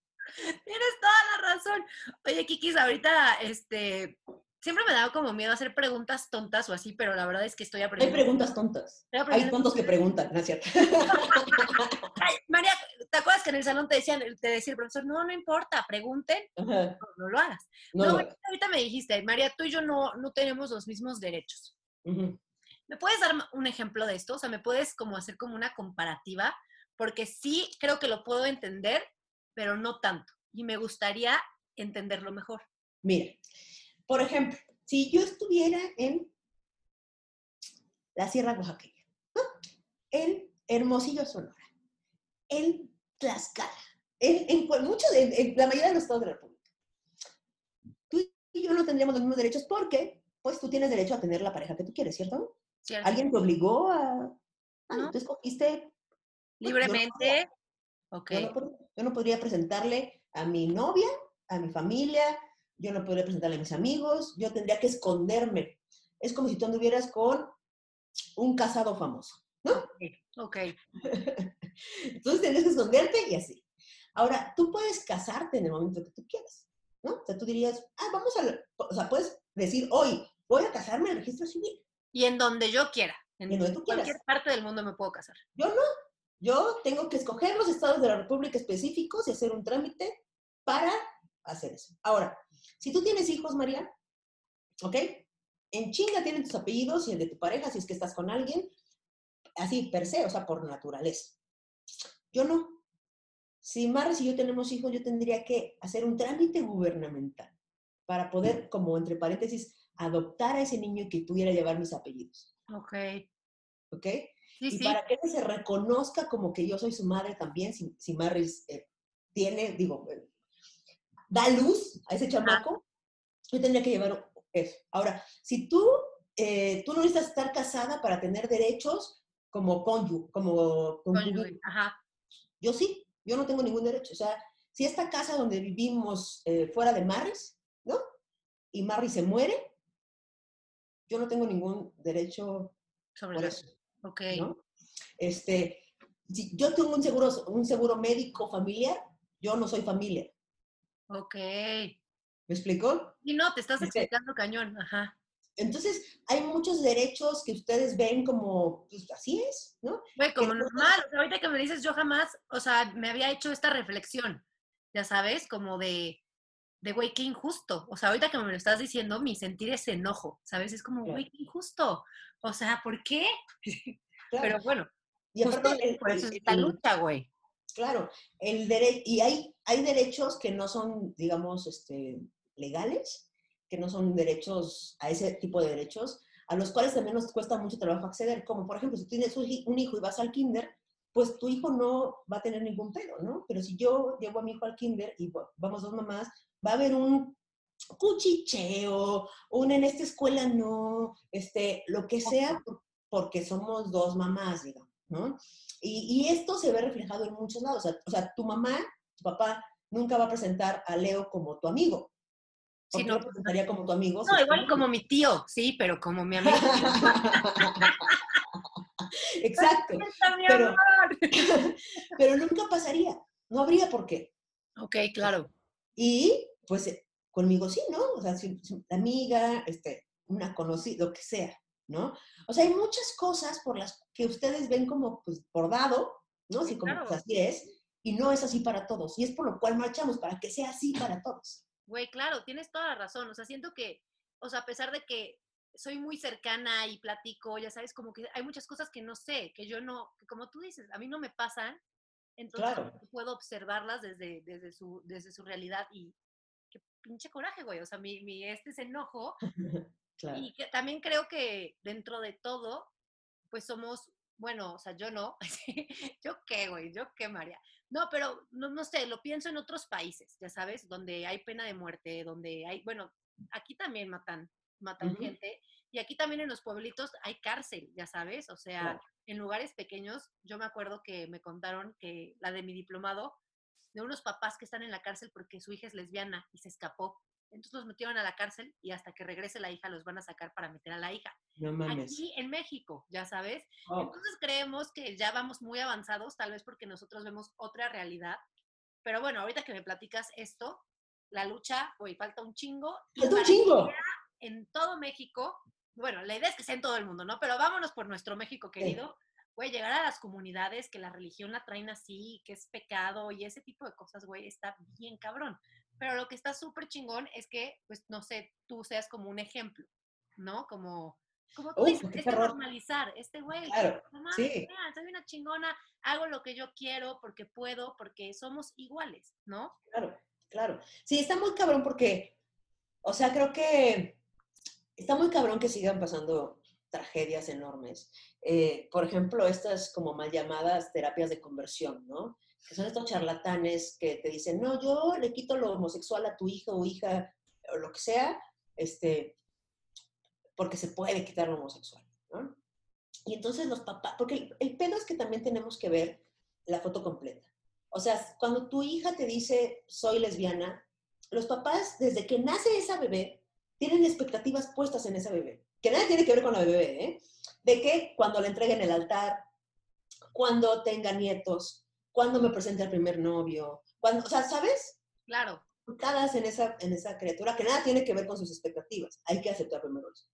tienes toda la razón. Oye, Kikis, ahorita, este, siempre me daba como miedo hacer preguntas tontas o así, pero la verdad es que estoy Hay aprendiendo. preguntas tontas. Hay tontos que preguntan, ¿no es cierto? [laughs] Ay, María, ¿te acuerdas que en el salón te decían, te decía el profesor, no, no importa, pregunten, no, no lo hagas? no No, ahorita, me dijiste, María, tú y yo no, no tenemos los mismos derechos. Ujú. ¿Me puedes dar un ejemplo de esto? O sea, ¿me puedes como hacer como una comparativa? Porque sí creo que lo puedo entender, pero no tanto. Y me gustaría entenderlo mejor. Mira, por ejemplo, si yo estuviera en la Sierra Oaxaqueña, ¿no? en Hermosillo, Sonora, en Tlaxcala, en, en, pues, mucho de- en la mayoría de los estados de la República, tú y yo no tendríamos los mismos derechos porque, pues tú tienes derecho a tener la pareja que tú quieres, ¿cierto? ¿cierto? ¿Alguien te obligó a...? Ah, No. Tú escogiste... Libremente. Ok. Yo no, pod- yo no podría presentarle a mi novia, a mi familia, yo no podría presentarle a mis amigos, yo tendría que esconderme. Es como si tú anduvieras con un casado famoso, ¿no? Ok. [laughs] Entonces tendrías que esconderte y así. Ahora, tú puedes casarte en el momento que tú quieras, ¿no? O sea, tú dirías, ah, vamos a, la-". o sea, puedes decir, hoy voy a casarme en el registro civil. Y en donde yo quiera. En En donde tú cualquier quieras. parte del mundo me puedo casar. Yo no. Yo tengo que escoger los estados de la República específicos y hacer un trámite para hacer eso. Ahora, si tú tienes hijos, María, ¿ok? En chinga tienen tus apellidos y el de tu pareja, si es que estás con alguien, así, per se, o sea, por naturaleza. Yo no. Si Maris y yo tenemos hijos, yo tendría que hacer un trámite gubernamental para poder, como entre paréntesis, adoptar a ese niño y que pudiera llevar mis apellidos. Ok. ¿ok? y para que se reconozca como que yo soy su madre también, si, si eh, tiene, digo, eh, da luz a ese chamaco, yo tendría que llevar eso. Ahora, si tú, eh, tú no necesitas estar casada para tener derechos como cónyuge, como cónyuge. Yo sí, yo no tengo ningún derecho. O sea, si esta casa donde vivimos fuera de Maris, ¿no? Y Maris se muere, yo no tengo ningún derecho sobre eso. Ok. Este, si yo tengo un seguro, un seguro médico familiar, yo no soy familia. Ok. ¿Me explicó? Y no, te estás este explicando cañón, ajá. Entonces, hay muchos derechos que ustedes ven como, pues así es, ¿no? Güey, como normal. ahorita que me dices, yo jamás, o sea, me había hecho esta reflexión, ya sabes, como de, de, güey, qué injusto. O sea, ahorita que me lo estás diciendo, mi sentir es enojo, ¿sabes? Es como, güey, qué injusto. O sea, ¿por qué? [laughs] Pero bueno, y aparte, por eso esta lucha, güey. Claro, el derecho, y hay, hay derechos que no son, digamos, este, legales, que no son derechos, a ese tipo de derechos, a los cuales también nos cuesta mucho trabajo acceder, como por ejemplo, si tienes un hijo y vas al kinder, pues tu hijo no va a tener ningún pedo, ¿no? Pero si yo llevo a mi hijo al kinder y vamos dos mamás, va a haber un cuchicheo, un en esta escuela no, este, lo que sea, porque somos dos mamás, digamos, ¿no? Y, esto se ve reflejado en muchos lados. O sea, tu mamá, tu papá, nunca va a presentar a Leo como tu amigo. Sí, no lo presentaría como tu amigo? No, igual como mi tío, sí, pero como mi amigo. [laughs] Exacto. Pero, [laughs] pero nunca pasaría. No habría por qué. Ok, claro. Y pues eh, conmigo sí, ¿no? O sea, si, amiga, este, una conocida, lo que sea, ¿no? O sea, hay muchas cosas por las que ustedes ven como pues, por dado, ¿no? Así como pues, así es, y no es así para todos. Y es por lo cual marchamos, para que sea así para todos. Güey, claro, tienes toda la razón. O sea, siento que, o sea, a pesar de que soy muy cercana y platico, ya sabes, como que hay muchas cosas que no sé, que yo no, que como tú dices, a mí no me pasan, entonces puedo observarlas desde, desde, su, desde su realidad y, pinche coraje, güey. O sea, mi, mi este es enojo. [laughs] Y que también creo que dentro de todo, pues somos, bueno, o sea, yo no. [laughs] yo qué, güey, yo qué, María. No, pero no, no sé, lo pienso en otros países, ya sabes, donde hay pena de muerte, donde hay, bueno, aquí también matan, matan gente. Y aquí también en los pueblitos hay cárcel, ya sabes, o sea, en lugares pequeños, yo me acuerdo que me contaron que la de mi diplomado, de unos papás que están en la cárcel porque su hija es lesbiana y se escapó. Entonces los metieron a la cárcel y hasta que regrese la hija los van a sacar para meter a la hija. Aquí en México, ya sabes. Oh. Entonces creemos que ya vamos muy avanzados, tal vez porque nosotros vemos otra realidad. Pero bueno, ahorita que me platicas esto, la lucha, hoy falta un chingo. Falta un chingo. En todo México, bueno, la idea es que sea en todo el mundo, ¿no? Pero vámonos por nuestro México querido güey, llegar a las comunidades que la religión la traen así, que es pecado y ese tipo de cosas, güey, está bien cabrón. Pero lo que está súper chingón es que, pues, no sé, tú seas como un ejemplo, ¿no? Como, como tú dices, es normalizar, este güey, claro, sí. soy una chingona, hago lo que yo quiero porque puedo, porque somos iguales, ¿no? Claro, claro. Sí, está muy cabrón porque, o sea, creo que está muy cabrón que sigan pasando tragedias enormes. Eh, por ejemplo, estas como mal llamadas terapias de conversión, ¿no? Que son estos charlatanes que te dicen, no, yo le quito lo homosexual a tu hijo o hija, o lo que sea, este, porque se puede quitar lo homosexual, ¿no? Y entonces los papás, porque el, el pedo es que también tenemos que ver la foto completa. O sea, cuando tu hija te dice, soy lesbiana, los papás, desde que nace esa bebé, tienen expectativas puestas en esa bebé que nada tiene que ver con la bebé, ¿eh? De que cuando le entreguen el altar, cuando tenga nietos, cuando me presente al primer novio, cuando, o sea, ¿sabes? Claro. Cada en esa, en esa criatura que nada tiene que ver con sus expectativas. Hay que aceptar primero eso.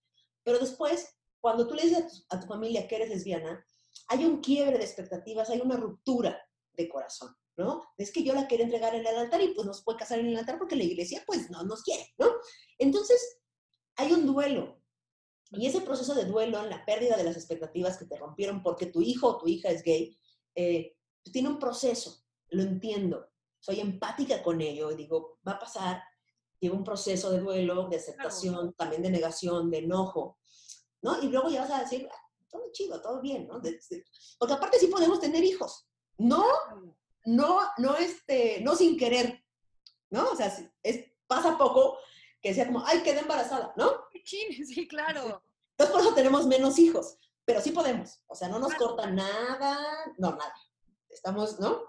Pero después, cuando tú le dices a tu, familia que eres lesbiana, hay un quiebre de expectativas, hay una ruptura de corazón, ¿no? Es que yo la quiero entregar en el altar y pues no se puede casar en el altar porque la iglesia pues no nos quiere, ¿no? Entonces, hay un duelo, y ese proceso de duelo, en la pérdida de las expectativas que te rompieron porque tu hijo o tu hija es gay, eh, tiene un proceso, lo entiendo, soy empática con ello y digo, va a pasar, lleva un proceso de duelo, de aceptación, también de negación, de enojo, ¿no? Y luego ya vas a decir, ah, todo chido, todo bien, ¿no? Porque aparte sí podemos tener hijos. No, no, no, este, no sin querer, ¿no? O sea, es, pasa poco que sea como, ay, quedé embarazada, ¿no? [laughs] Sí, claro. Entonces por eso tenemos menos hijos, pero sí podemos. O sea, no nos Claro. corta nada, no, nada. Estamos, ¿no?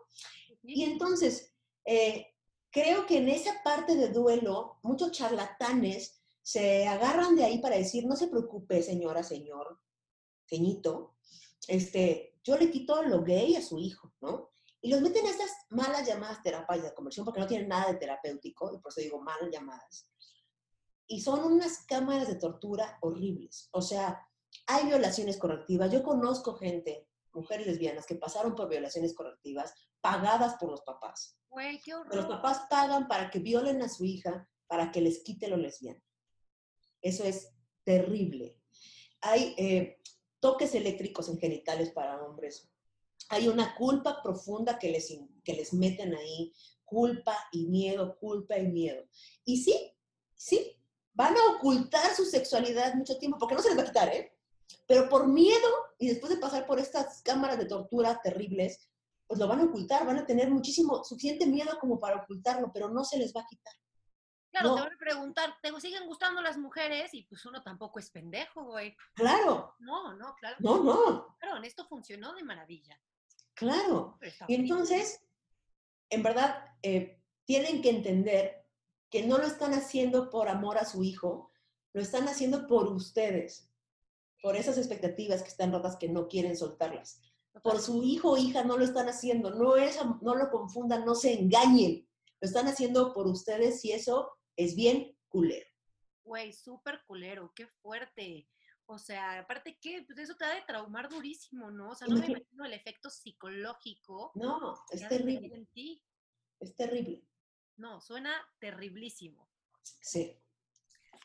Y entonces, eh, creo que en esa parte de duelo, muchos charlatanes se agarran de ahí para decir, no se preocupe, señora, señor, ceñito, este, yo le quito lo gay a su hijo, ¿no? Y los meten a estas malas llamadas terapias de conversión porque no tienen nada de terapéutico, y por eso digo malas llamadas. Y son unas cámaras de tortura horribles. O sea, hay violaciones correctivas. Yo conozco gente, mujeres lesbianas, que pasaron por violaciones correctivas pagadas por los papás. Güey, qué Que los horror. papás pagan para que violen a su hija, para que les quite lo lesbiano. Eso es terrible. Hay eh, toques eléctricos en genitales para hombres. Hay una culpa profunda que les, que les meten ahí. Culpa y miedo, culpa y miedo. Y sí, sí, van a ocultar su sexualidad mucho tiempo, porque no se les va a quitar, ¿eh? Pero por miedo y después de pasar por estas cámaras de tortura terribles, pues lo van a ocultar, van a tener muchísimo, suficiente miedo como para ocultarlo, pero no se les va a quitar. Claro, no. te van a preguntar, ¿te siguen gustando las mujeres? Y pues uno tampoco es pendejo, güey. Claro, No, no, claro. no, no, Claro, en esto funcionó de maravilla. claro. Y entonces, en verdad, eh, tienen que entender que no lo están haciendo por amor a su hijo, lo están haciendo por ustedes, por esas expectativas que están rotas que no quieren soltarlas. Por su hijo o hija no lo están haciendo, no, es, no lo confundan, no se engañen. Lo están haciendo por ustedes y eso es bien culero. Güey, súper culero, qué fuerte. O sea, aparte que, pues eso te ha de traumar durísimo, ¿no? O sea, no me Imagi- imagino el efecto psicológico No, es terrible, en ti. es terrible. No, suena terriblísimo. Sí.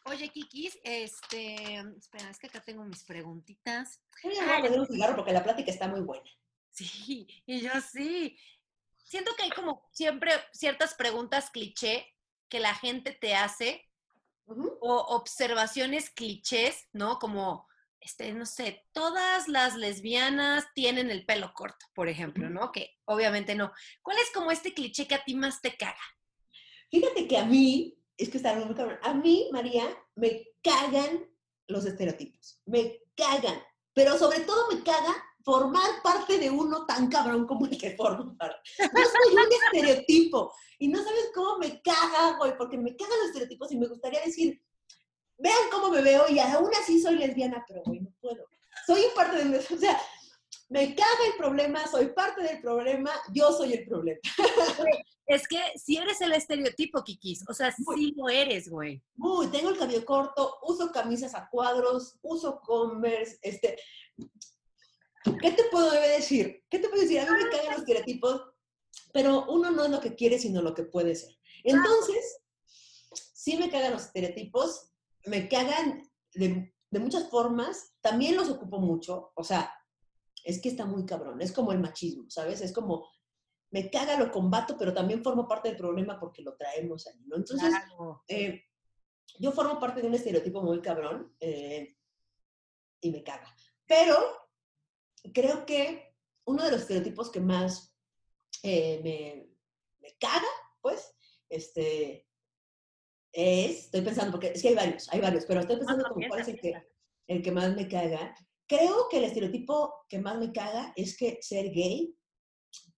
Oye, Kikis, este, espera, es que acá tengo mis preguntitas. Me voy a poner un cigarro porque la plática está muy buena. Sí, y yo sí. Siento que hay como siempre ciertas preguntas cliché que la gente te hace Ujú. o observaciones clichés, ¿no? Como, este, no sé, todas las lesbianas tienen el pelo corto, por ejemplo. ¿no? Que obviamente no. ¿Cuál es como este cliché que a ti más te caga? Fíjate que a mí, es que está muy cabrón, a mí, María, me cagan los estereotipos, me cagan, pero sobre todo me caga formar parte de uno tan cabrón como el que formo parte. Yo soy un estereotipo y no sabes cómo me caga, güey, porque me cagan los estereotipos y me gustaría decir, vean cómo me veo y aún así soy lesbiana, pero güey, no puedo. Soy parte de, o sea, me caga el problema, soy parte del problema, yo soy el problema. [laughs] Es que si eres el estereotipo, Kikis, o sea, Muy. sí lo eres, güey. Muy, tengo el cabello corto, uso camisas a cuadros, uso Converse, este... ¿Qué te puedo decir? ¿Qué te puedo decir? A mí me cagan los estereotipos, pero uno no es lo que quiere, sino lo que puede ser. Entonces, sí me cagan los estereotipos, me cagan de, de muchas formas, también los ocupo mucho, o sea, es que está muy cabrón, es como el machismo, ¿sabes? Es como, me caga, lo combato, pero también formo parte del problema porque lo traemos ahí, ¿no? Entonces, Claro. eh, yo formo parte de un estereotipo muy cabrón eh, y me caga. Pero creo que uno de los estereotipos que más eh, me, me caga, pues, este, es, estoy pensando, porque es que hay varios, hay varios, pero estoy pensando no, como cuál es el que, el que más me caga. Creo que el estereotipo que más me caga es que ser gay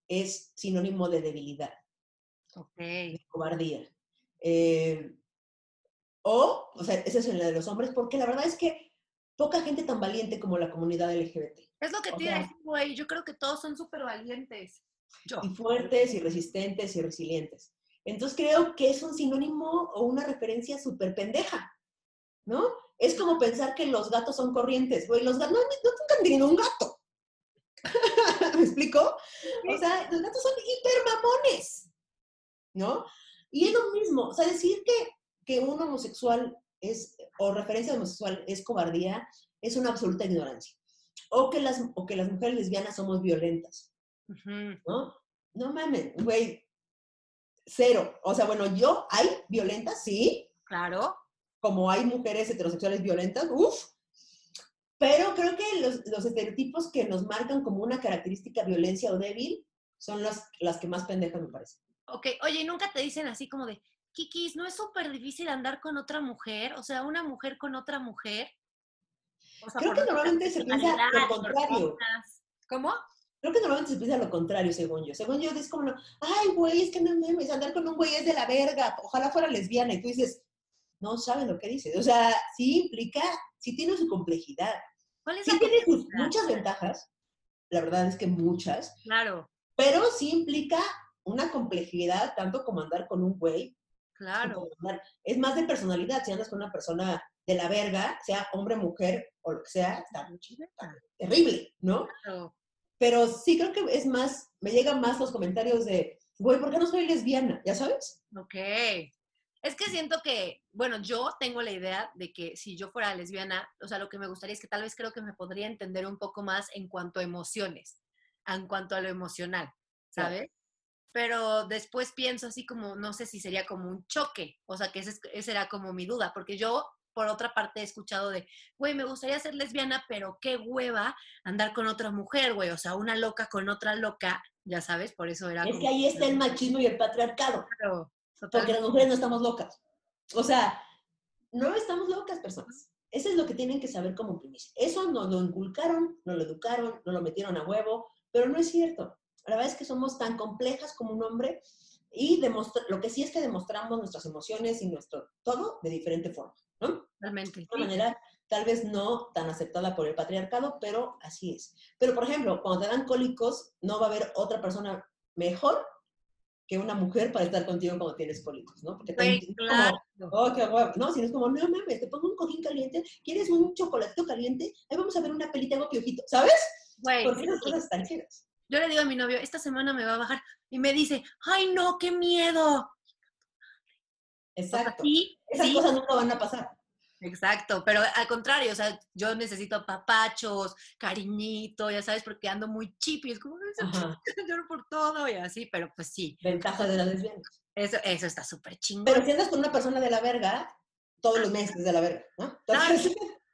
es sinónimo de debilidad Ok. de cobardía. Eh, o, o sea, esa es la de los hombres, porque la verdad es que poca gente tan valiente como la comunidad LGBT. Es lo que O te sea- güey. Yo creo que todos son súper valientes. Yo. Y fuertes, y resistentes, y resilientes. Entonces creo que es un sinónimo o una referencia súper pendeja, ¿no? Es como pensar que los gatos son corrientes, güey. Los gatos, no, no nunca han tenido un gato. [laughs] ¿Me explico? O sea, los gatos son hiper mamones, ¿no? Y es lo mismo, o sea, decir que, que un homosexual es, o referencia homosexual es cobardía, es una absoluta ignorancia. O que las, o que las mujeres lesbianas somos violentas. ¿no? No mames, güey, cero. O sea, bueno, yo, hay violentas, sí, Claro. Como hay mujeres heterosexuales violentas, uff, Pero creo que los, los estereotipos que nos marcan como una característica violencia o débil son las, las que más pendejas me parecen. Ok, oye, ¿y nunca te dicen así como de, Kikis, ¿no es súper difícil andar con otra mujer? O sea, una mujer con otra mujer. O sea, Creo que normalmente se piensa lo contrario. ¿Cómo? Creo que normalmente se piensa lo contrario, según yo. Según yo, es como, no, ay, güey, es que no mames, andar con un güey es de la verga, ojalá fuera lesbiana. Y tú dices, no saben lo que dices. O sea, sí implica, sí tiene su complejidad. ¿Cuál es Sí la tiene sus muchas ventajas, la verdad es que muchas, Claro, pero sí implica una complejidad, tanto como andar con un güey. claro. Es más de personalidad, si andas con una persona de la verga, sea hombre, mujer o lo que sea, está terrible, ¿no? claro. Pero sí creo que es más, me llegan más los comentarios de, güey, ¿por qué no soy lesbiana? ¿Ya sabes? Ok. Es que siento que, bueno, yo tengo la idea de que si yo fuera lesbiana, o sea, lo que me gustaría es que tal vez creo que me podría entender un poco más en cuanto a emociones, en cuanto a lo emocional. ¿sabes? Pero después pienso así como, no sé si sería como un choque, o sea, que ese, es- esa era como mi duda, porque yo, por otra parte, he escuchado de, güey, me gustaría ser lesbiana, pero qué hueva andar con otra mujer, güey, o sea, una loca con otra loca, ya sabes, por eso era Es como... que ahí está el machismo y el patriarcado, Claro, porque las mujeres no estamos locas. O sea, no estamos locas, personas. Eso es lo que tienen que saber como primicia. Eso nos lo inculcaron, nos lo educaron, nos lo metieron a huevo, pero no es cierto. La verdad es que somos tan complejas como un hombre y lo que sí es que demostramos nuestras emociones y nuestro todo de diferente forma, ¿no? Totalmente. de una manera tal vez no tan aceptada por el patriarcado, pero así es. Pero, por ejemplo, cuando te dan cólicos, no va a haber otra persona mejor que una mujer para estar contigo cuando tienes cólicos, ¿no? Porque es claro. como, oh, qué huevo. No, si no es como, no mames, te pongo un cojín caliente, ¿quieres un chocolatito caliente? Ahí vamos a ver una pelita, hago piojito, ¿sabes? Güey, Porque esas sí. cosas están yo le digo a mi novio, esta semana me va a bajar y me dice, ay no, qué miedo. O sea, Exacto. sí, Esas sí, cosas nunca van a pasar. Exacto, pero al contrario, o sea, yo necesito papachos, cariñito, ya sabes, porque ando muy chipi, es como, lloro por todo y así, pero pues sí, Ventajas de las lesbianas. eso, eso está súper chingón. Pero si andas con una persona de la verga, todos los meses de la verga, ¿no? Entonces, [laughs]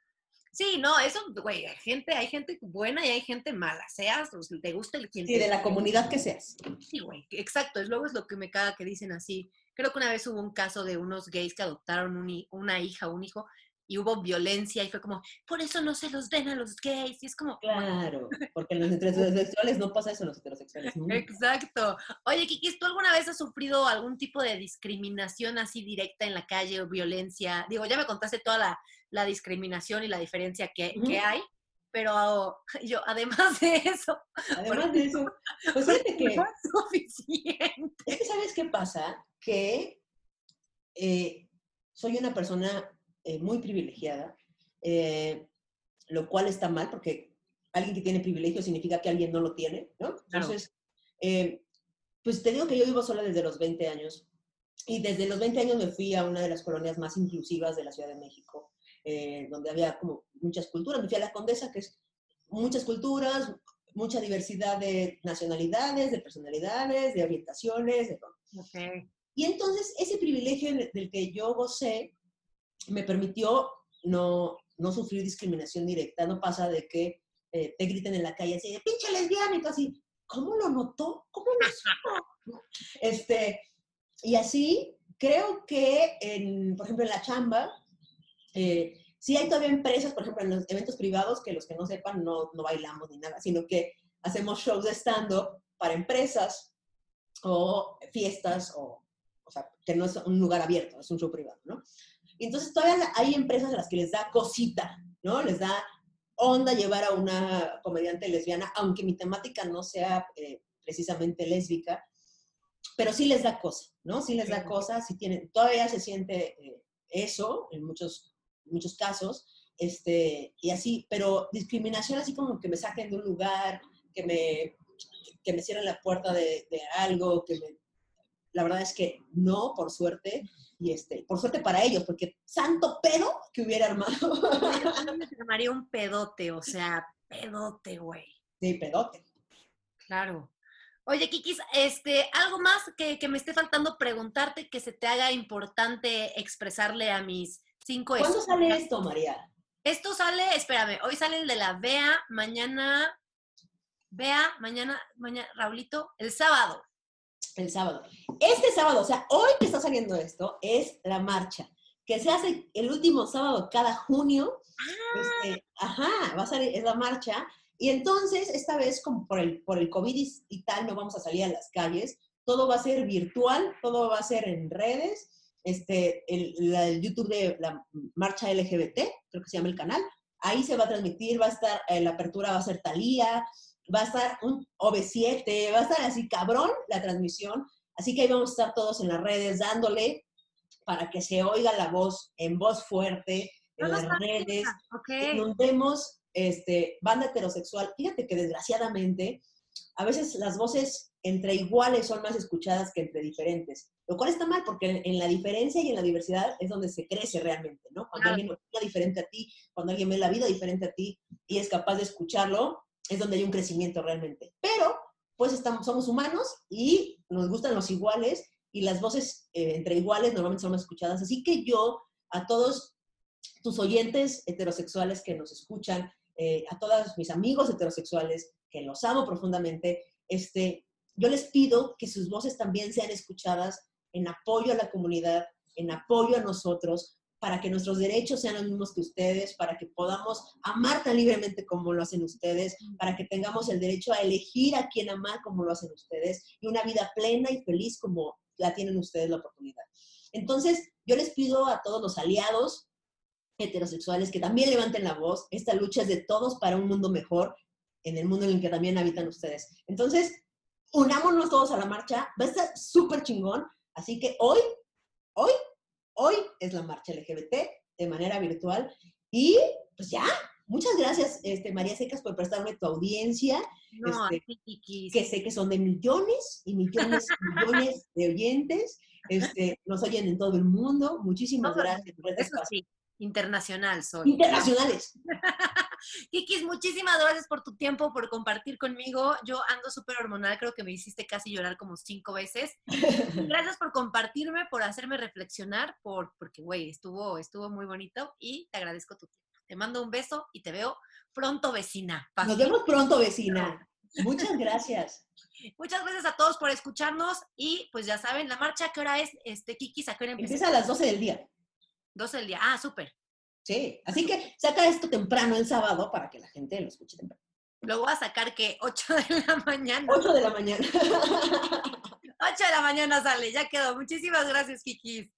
Sí, no, eso, güey, hay gente, hay gente buena y hay gente mala, seas, o si te gusta el quien sí, te de la comunidad que seas. Sí, güey, exacto, es luego es lo que me caga que dicen así. Creo que una vez hubo un caso de unos gays que adoptaron un una hija, un hijo, y hubo violencia y fue como, por eso no se los den a los gays. Y es como, Claro, porque en los [laughs] heterosexuales no pasa eso en los heterosexuales. nunca. exacto. Oye, Kikis, ¿tú alguna vez has sufrido algún tipo de discriminación así directa en la calle o violencia? Digo, ya me contaste toda la, la discriminación y la diferencia que, que hay, pero [laughs] yo, además de eso, [laughs] Además de eso, pues fíjate que, no es suficiente. es que ¿sabes qué pasa? Que eh, soy una persona eh, muy privilegiada, eh, lo cual está mal porque alguien que tiene privilegio significa que alguien no lo tiene, ¿no? Claro. Entonces, eh, pues te digo que yo vivo sola desde los 20 años y desde los 20 años me fui a una de las colonias más inclusivas de la Ciudad de México, eh, donde había como muchas culturas. Me fui a la Condesa, que es muchas culturas, mucha diversidad de nacionalidades, de personalidades, de orientaciones, de todo. Y entonces ese privilegio del que yo gocé me permitió no, no sufrir discriminación directa. No pasa de que eh, te griten en la calle así, de pinche lesbiana, y tú así, ¿cómo lo notó? ¿Cómo lo supo? [laughs] este, y así, creo que, en, por ejemplo, en la chamba, eh, sí hay todavía empresas, por ejemplo, en los eventos privados, que los que no sepan no, no bailamos ni nada, sino que hacemos shows de stand-up para empresas o fiestas, o sea, que no es un lugar abierto, es un show privado, ¿no? Y entonces todavía hay empresas a las que les da cosita, ¿no? Les da onda llevar a una comediante lesbiana, aunque mi temática no sea eh, precisamente lésbica, pero sí les da cosa, ¿no? Sí les da cosa, sí tienen, todavía se siente eh, eso en muchos, muchos casos, este, y así, pero discriminación así como que me saquen de un lugar, que me, que me cierren la puerta de, de algo, que me, la verdad es que no, por suerte, y este, por suerte para ellos, porque santo pedo que hubiera armado. Yo me llamaría un pedote, o sea, pedote, güey. sí, pedote. Claro. Oye, Kikis, este, algo más que, que me esté faltando preguntarte que se te haga importante expresarle a mis cinco ¿Cuándo escuchas? sale esto, María? Esto sale, espérame, hoy sale el de la Bea, mañana, Bea, mañana, mañana, Raulito, el sábado. El sábado. Este sábado, o sea, hoy que está saliendo esto, es la marcha, que se hace el último sábado cada junio. Ah. Este, ajá, va a salir, es la marcha. Y entonces, esta vez, como por el, por el COVID y, y tal, no vamos a salir a las calles. Todo va a ser virtual, todo va a ser en redes. Este, el, la- el YouTube de la marcha LGBT, creo que se llama el canal. Ahí se va a transmitir, va a estar, eh, la apertura va a ser Talía, va a estar un OV7, va a estar así cabrón la transmisión. Así que ahí vamos a estar todos en las redes dándole para que se oiga la voz en voz fuerte en No las redes, Ok. inundemos este, banda heterosexual. Fíjate que desgraciadamente a veces las voces entre iguales son más escuchadas que entre diferentes, lo cual está mal porque en, en la diferencia y en la diversidad es donde se crece realmente, ¿no? Cuando Claro. alguien opina diferente a ti, cuando alguien ve la vida diferente a ti y es capaz de escucharlo, es donde hay un crecimiento realmente. Pero, pues estamos, somos humanos y nos gustan los iguales y las voces eh, entre iguales normalmente son más escuchadas. Así que yo, a todos tus oyentes heterosexuales que nos escuchan, eh, a todos mis amigos heterosexuales, que los amo profundamente, este, yo les pido que sus voces también sean escuchadas en apoyo a la comunidad, en apoyo a nosotros, para que nuestros derechos sean los mismos que ustedes, para que podamos amar tan libremente como lo hacen ustedes, para que tengamos el derecho a elegir a quién amar como lo hacen ustedes, y una vida plena y feliz como la tienen ustedes la oportunidad. Entonces, yo les pido a todos los aliados heterosexuales que también levanten la voz. Esta lucha es de todos para un mundo mejor, en el mundo en el que también habitan ustedes. Entonces, unámonos todos a la marcha. Va a estar súper chingón. Así que hoy, hoy, hoy es la marcha LGBT de manera virtual. Y pues ya, muchas gracias, este, María Secas, por prestarme tu audiencia, No, este, que sé que son de millones y millones y [laughs] millones de oyentes. Este, nos oyen en todo el mundo. Muchísimas el gracias por este sí, internacional soy. Internacionales. [laughs] Kikis, muchísimas gracias por tu tiempo, por compartir conmigo. Yo ando súper hormonal, creo que me hiciste casi llorar como cinco veces. [laughs] Gracias por compartirme, por hacerme reflexionar, por, porque, güey, estuvo, estuvo muy bonito y te agradezco tu tiempo. Te mando un beso y te veo pronto, vecina. Nos vemos pronto, vecina. [laughs] Muchas gracias. Muchas gracias a todos por escucharnos y pues ya saben, la marcha, ¿a qué hora es? Este, Kikis, ¿a qué hora empieza? Empieza a las 12 del día. 12 del día. Ah, súper. Sí. Así que saca esto temprano el sábado para que la gente lo escuche temprano. Lo voy a sacar que 8 de la mañana. 8 de la mañana. [laughs] 8 de la mañana sale, ya quedó. Muchísimas gracias, Kikis.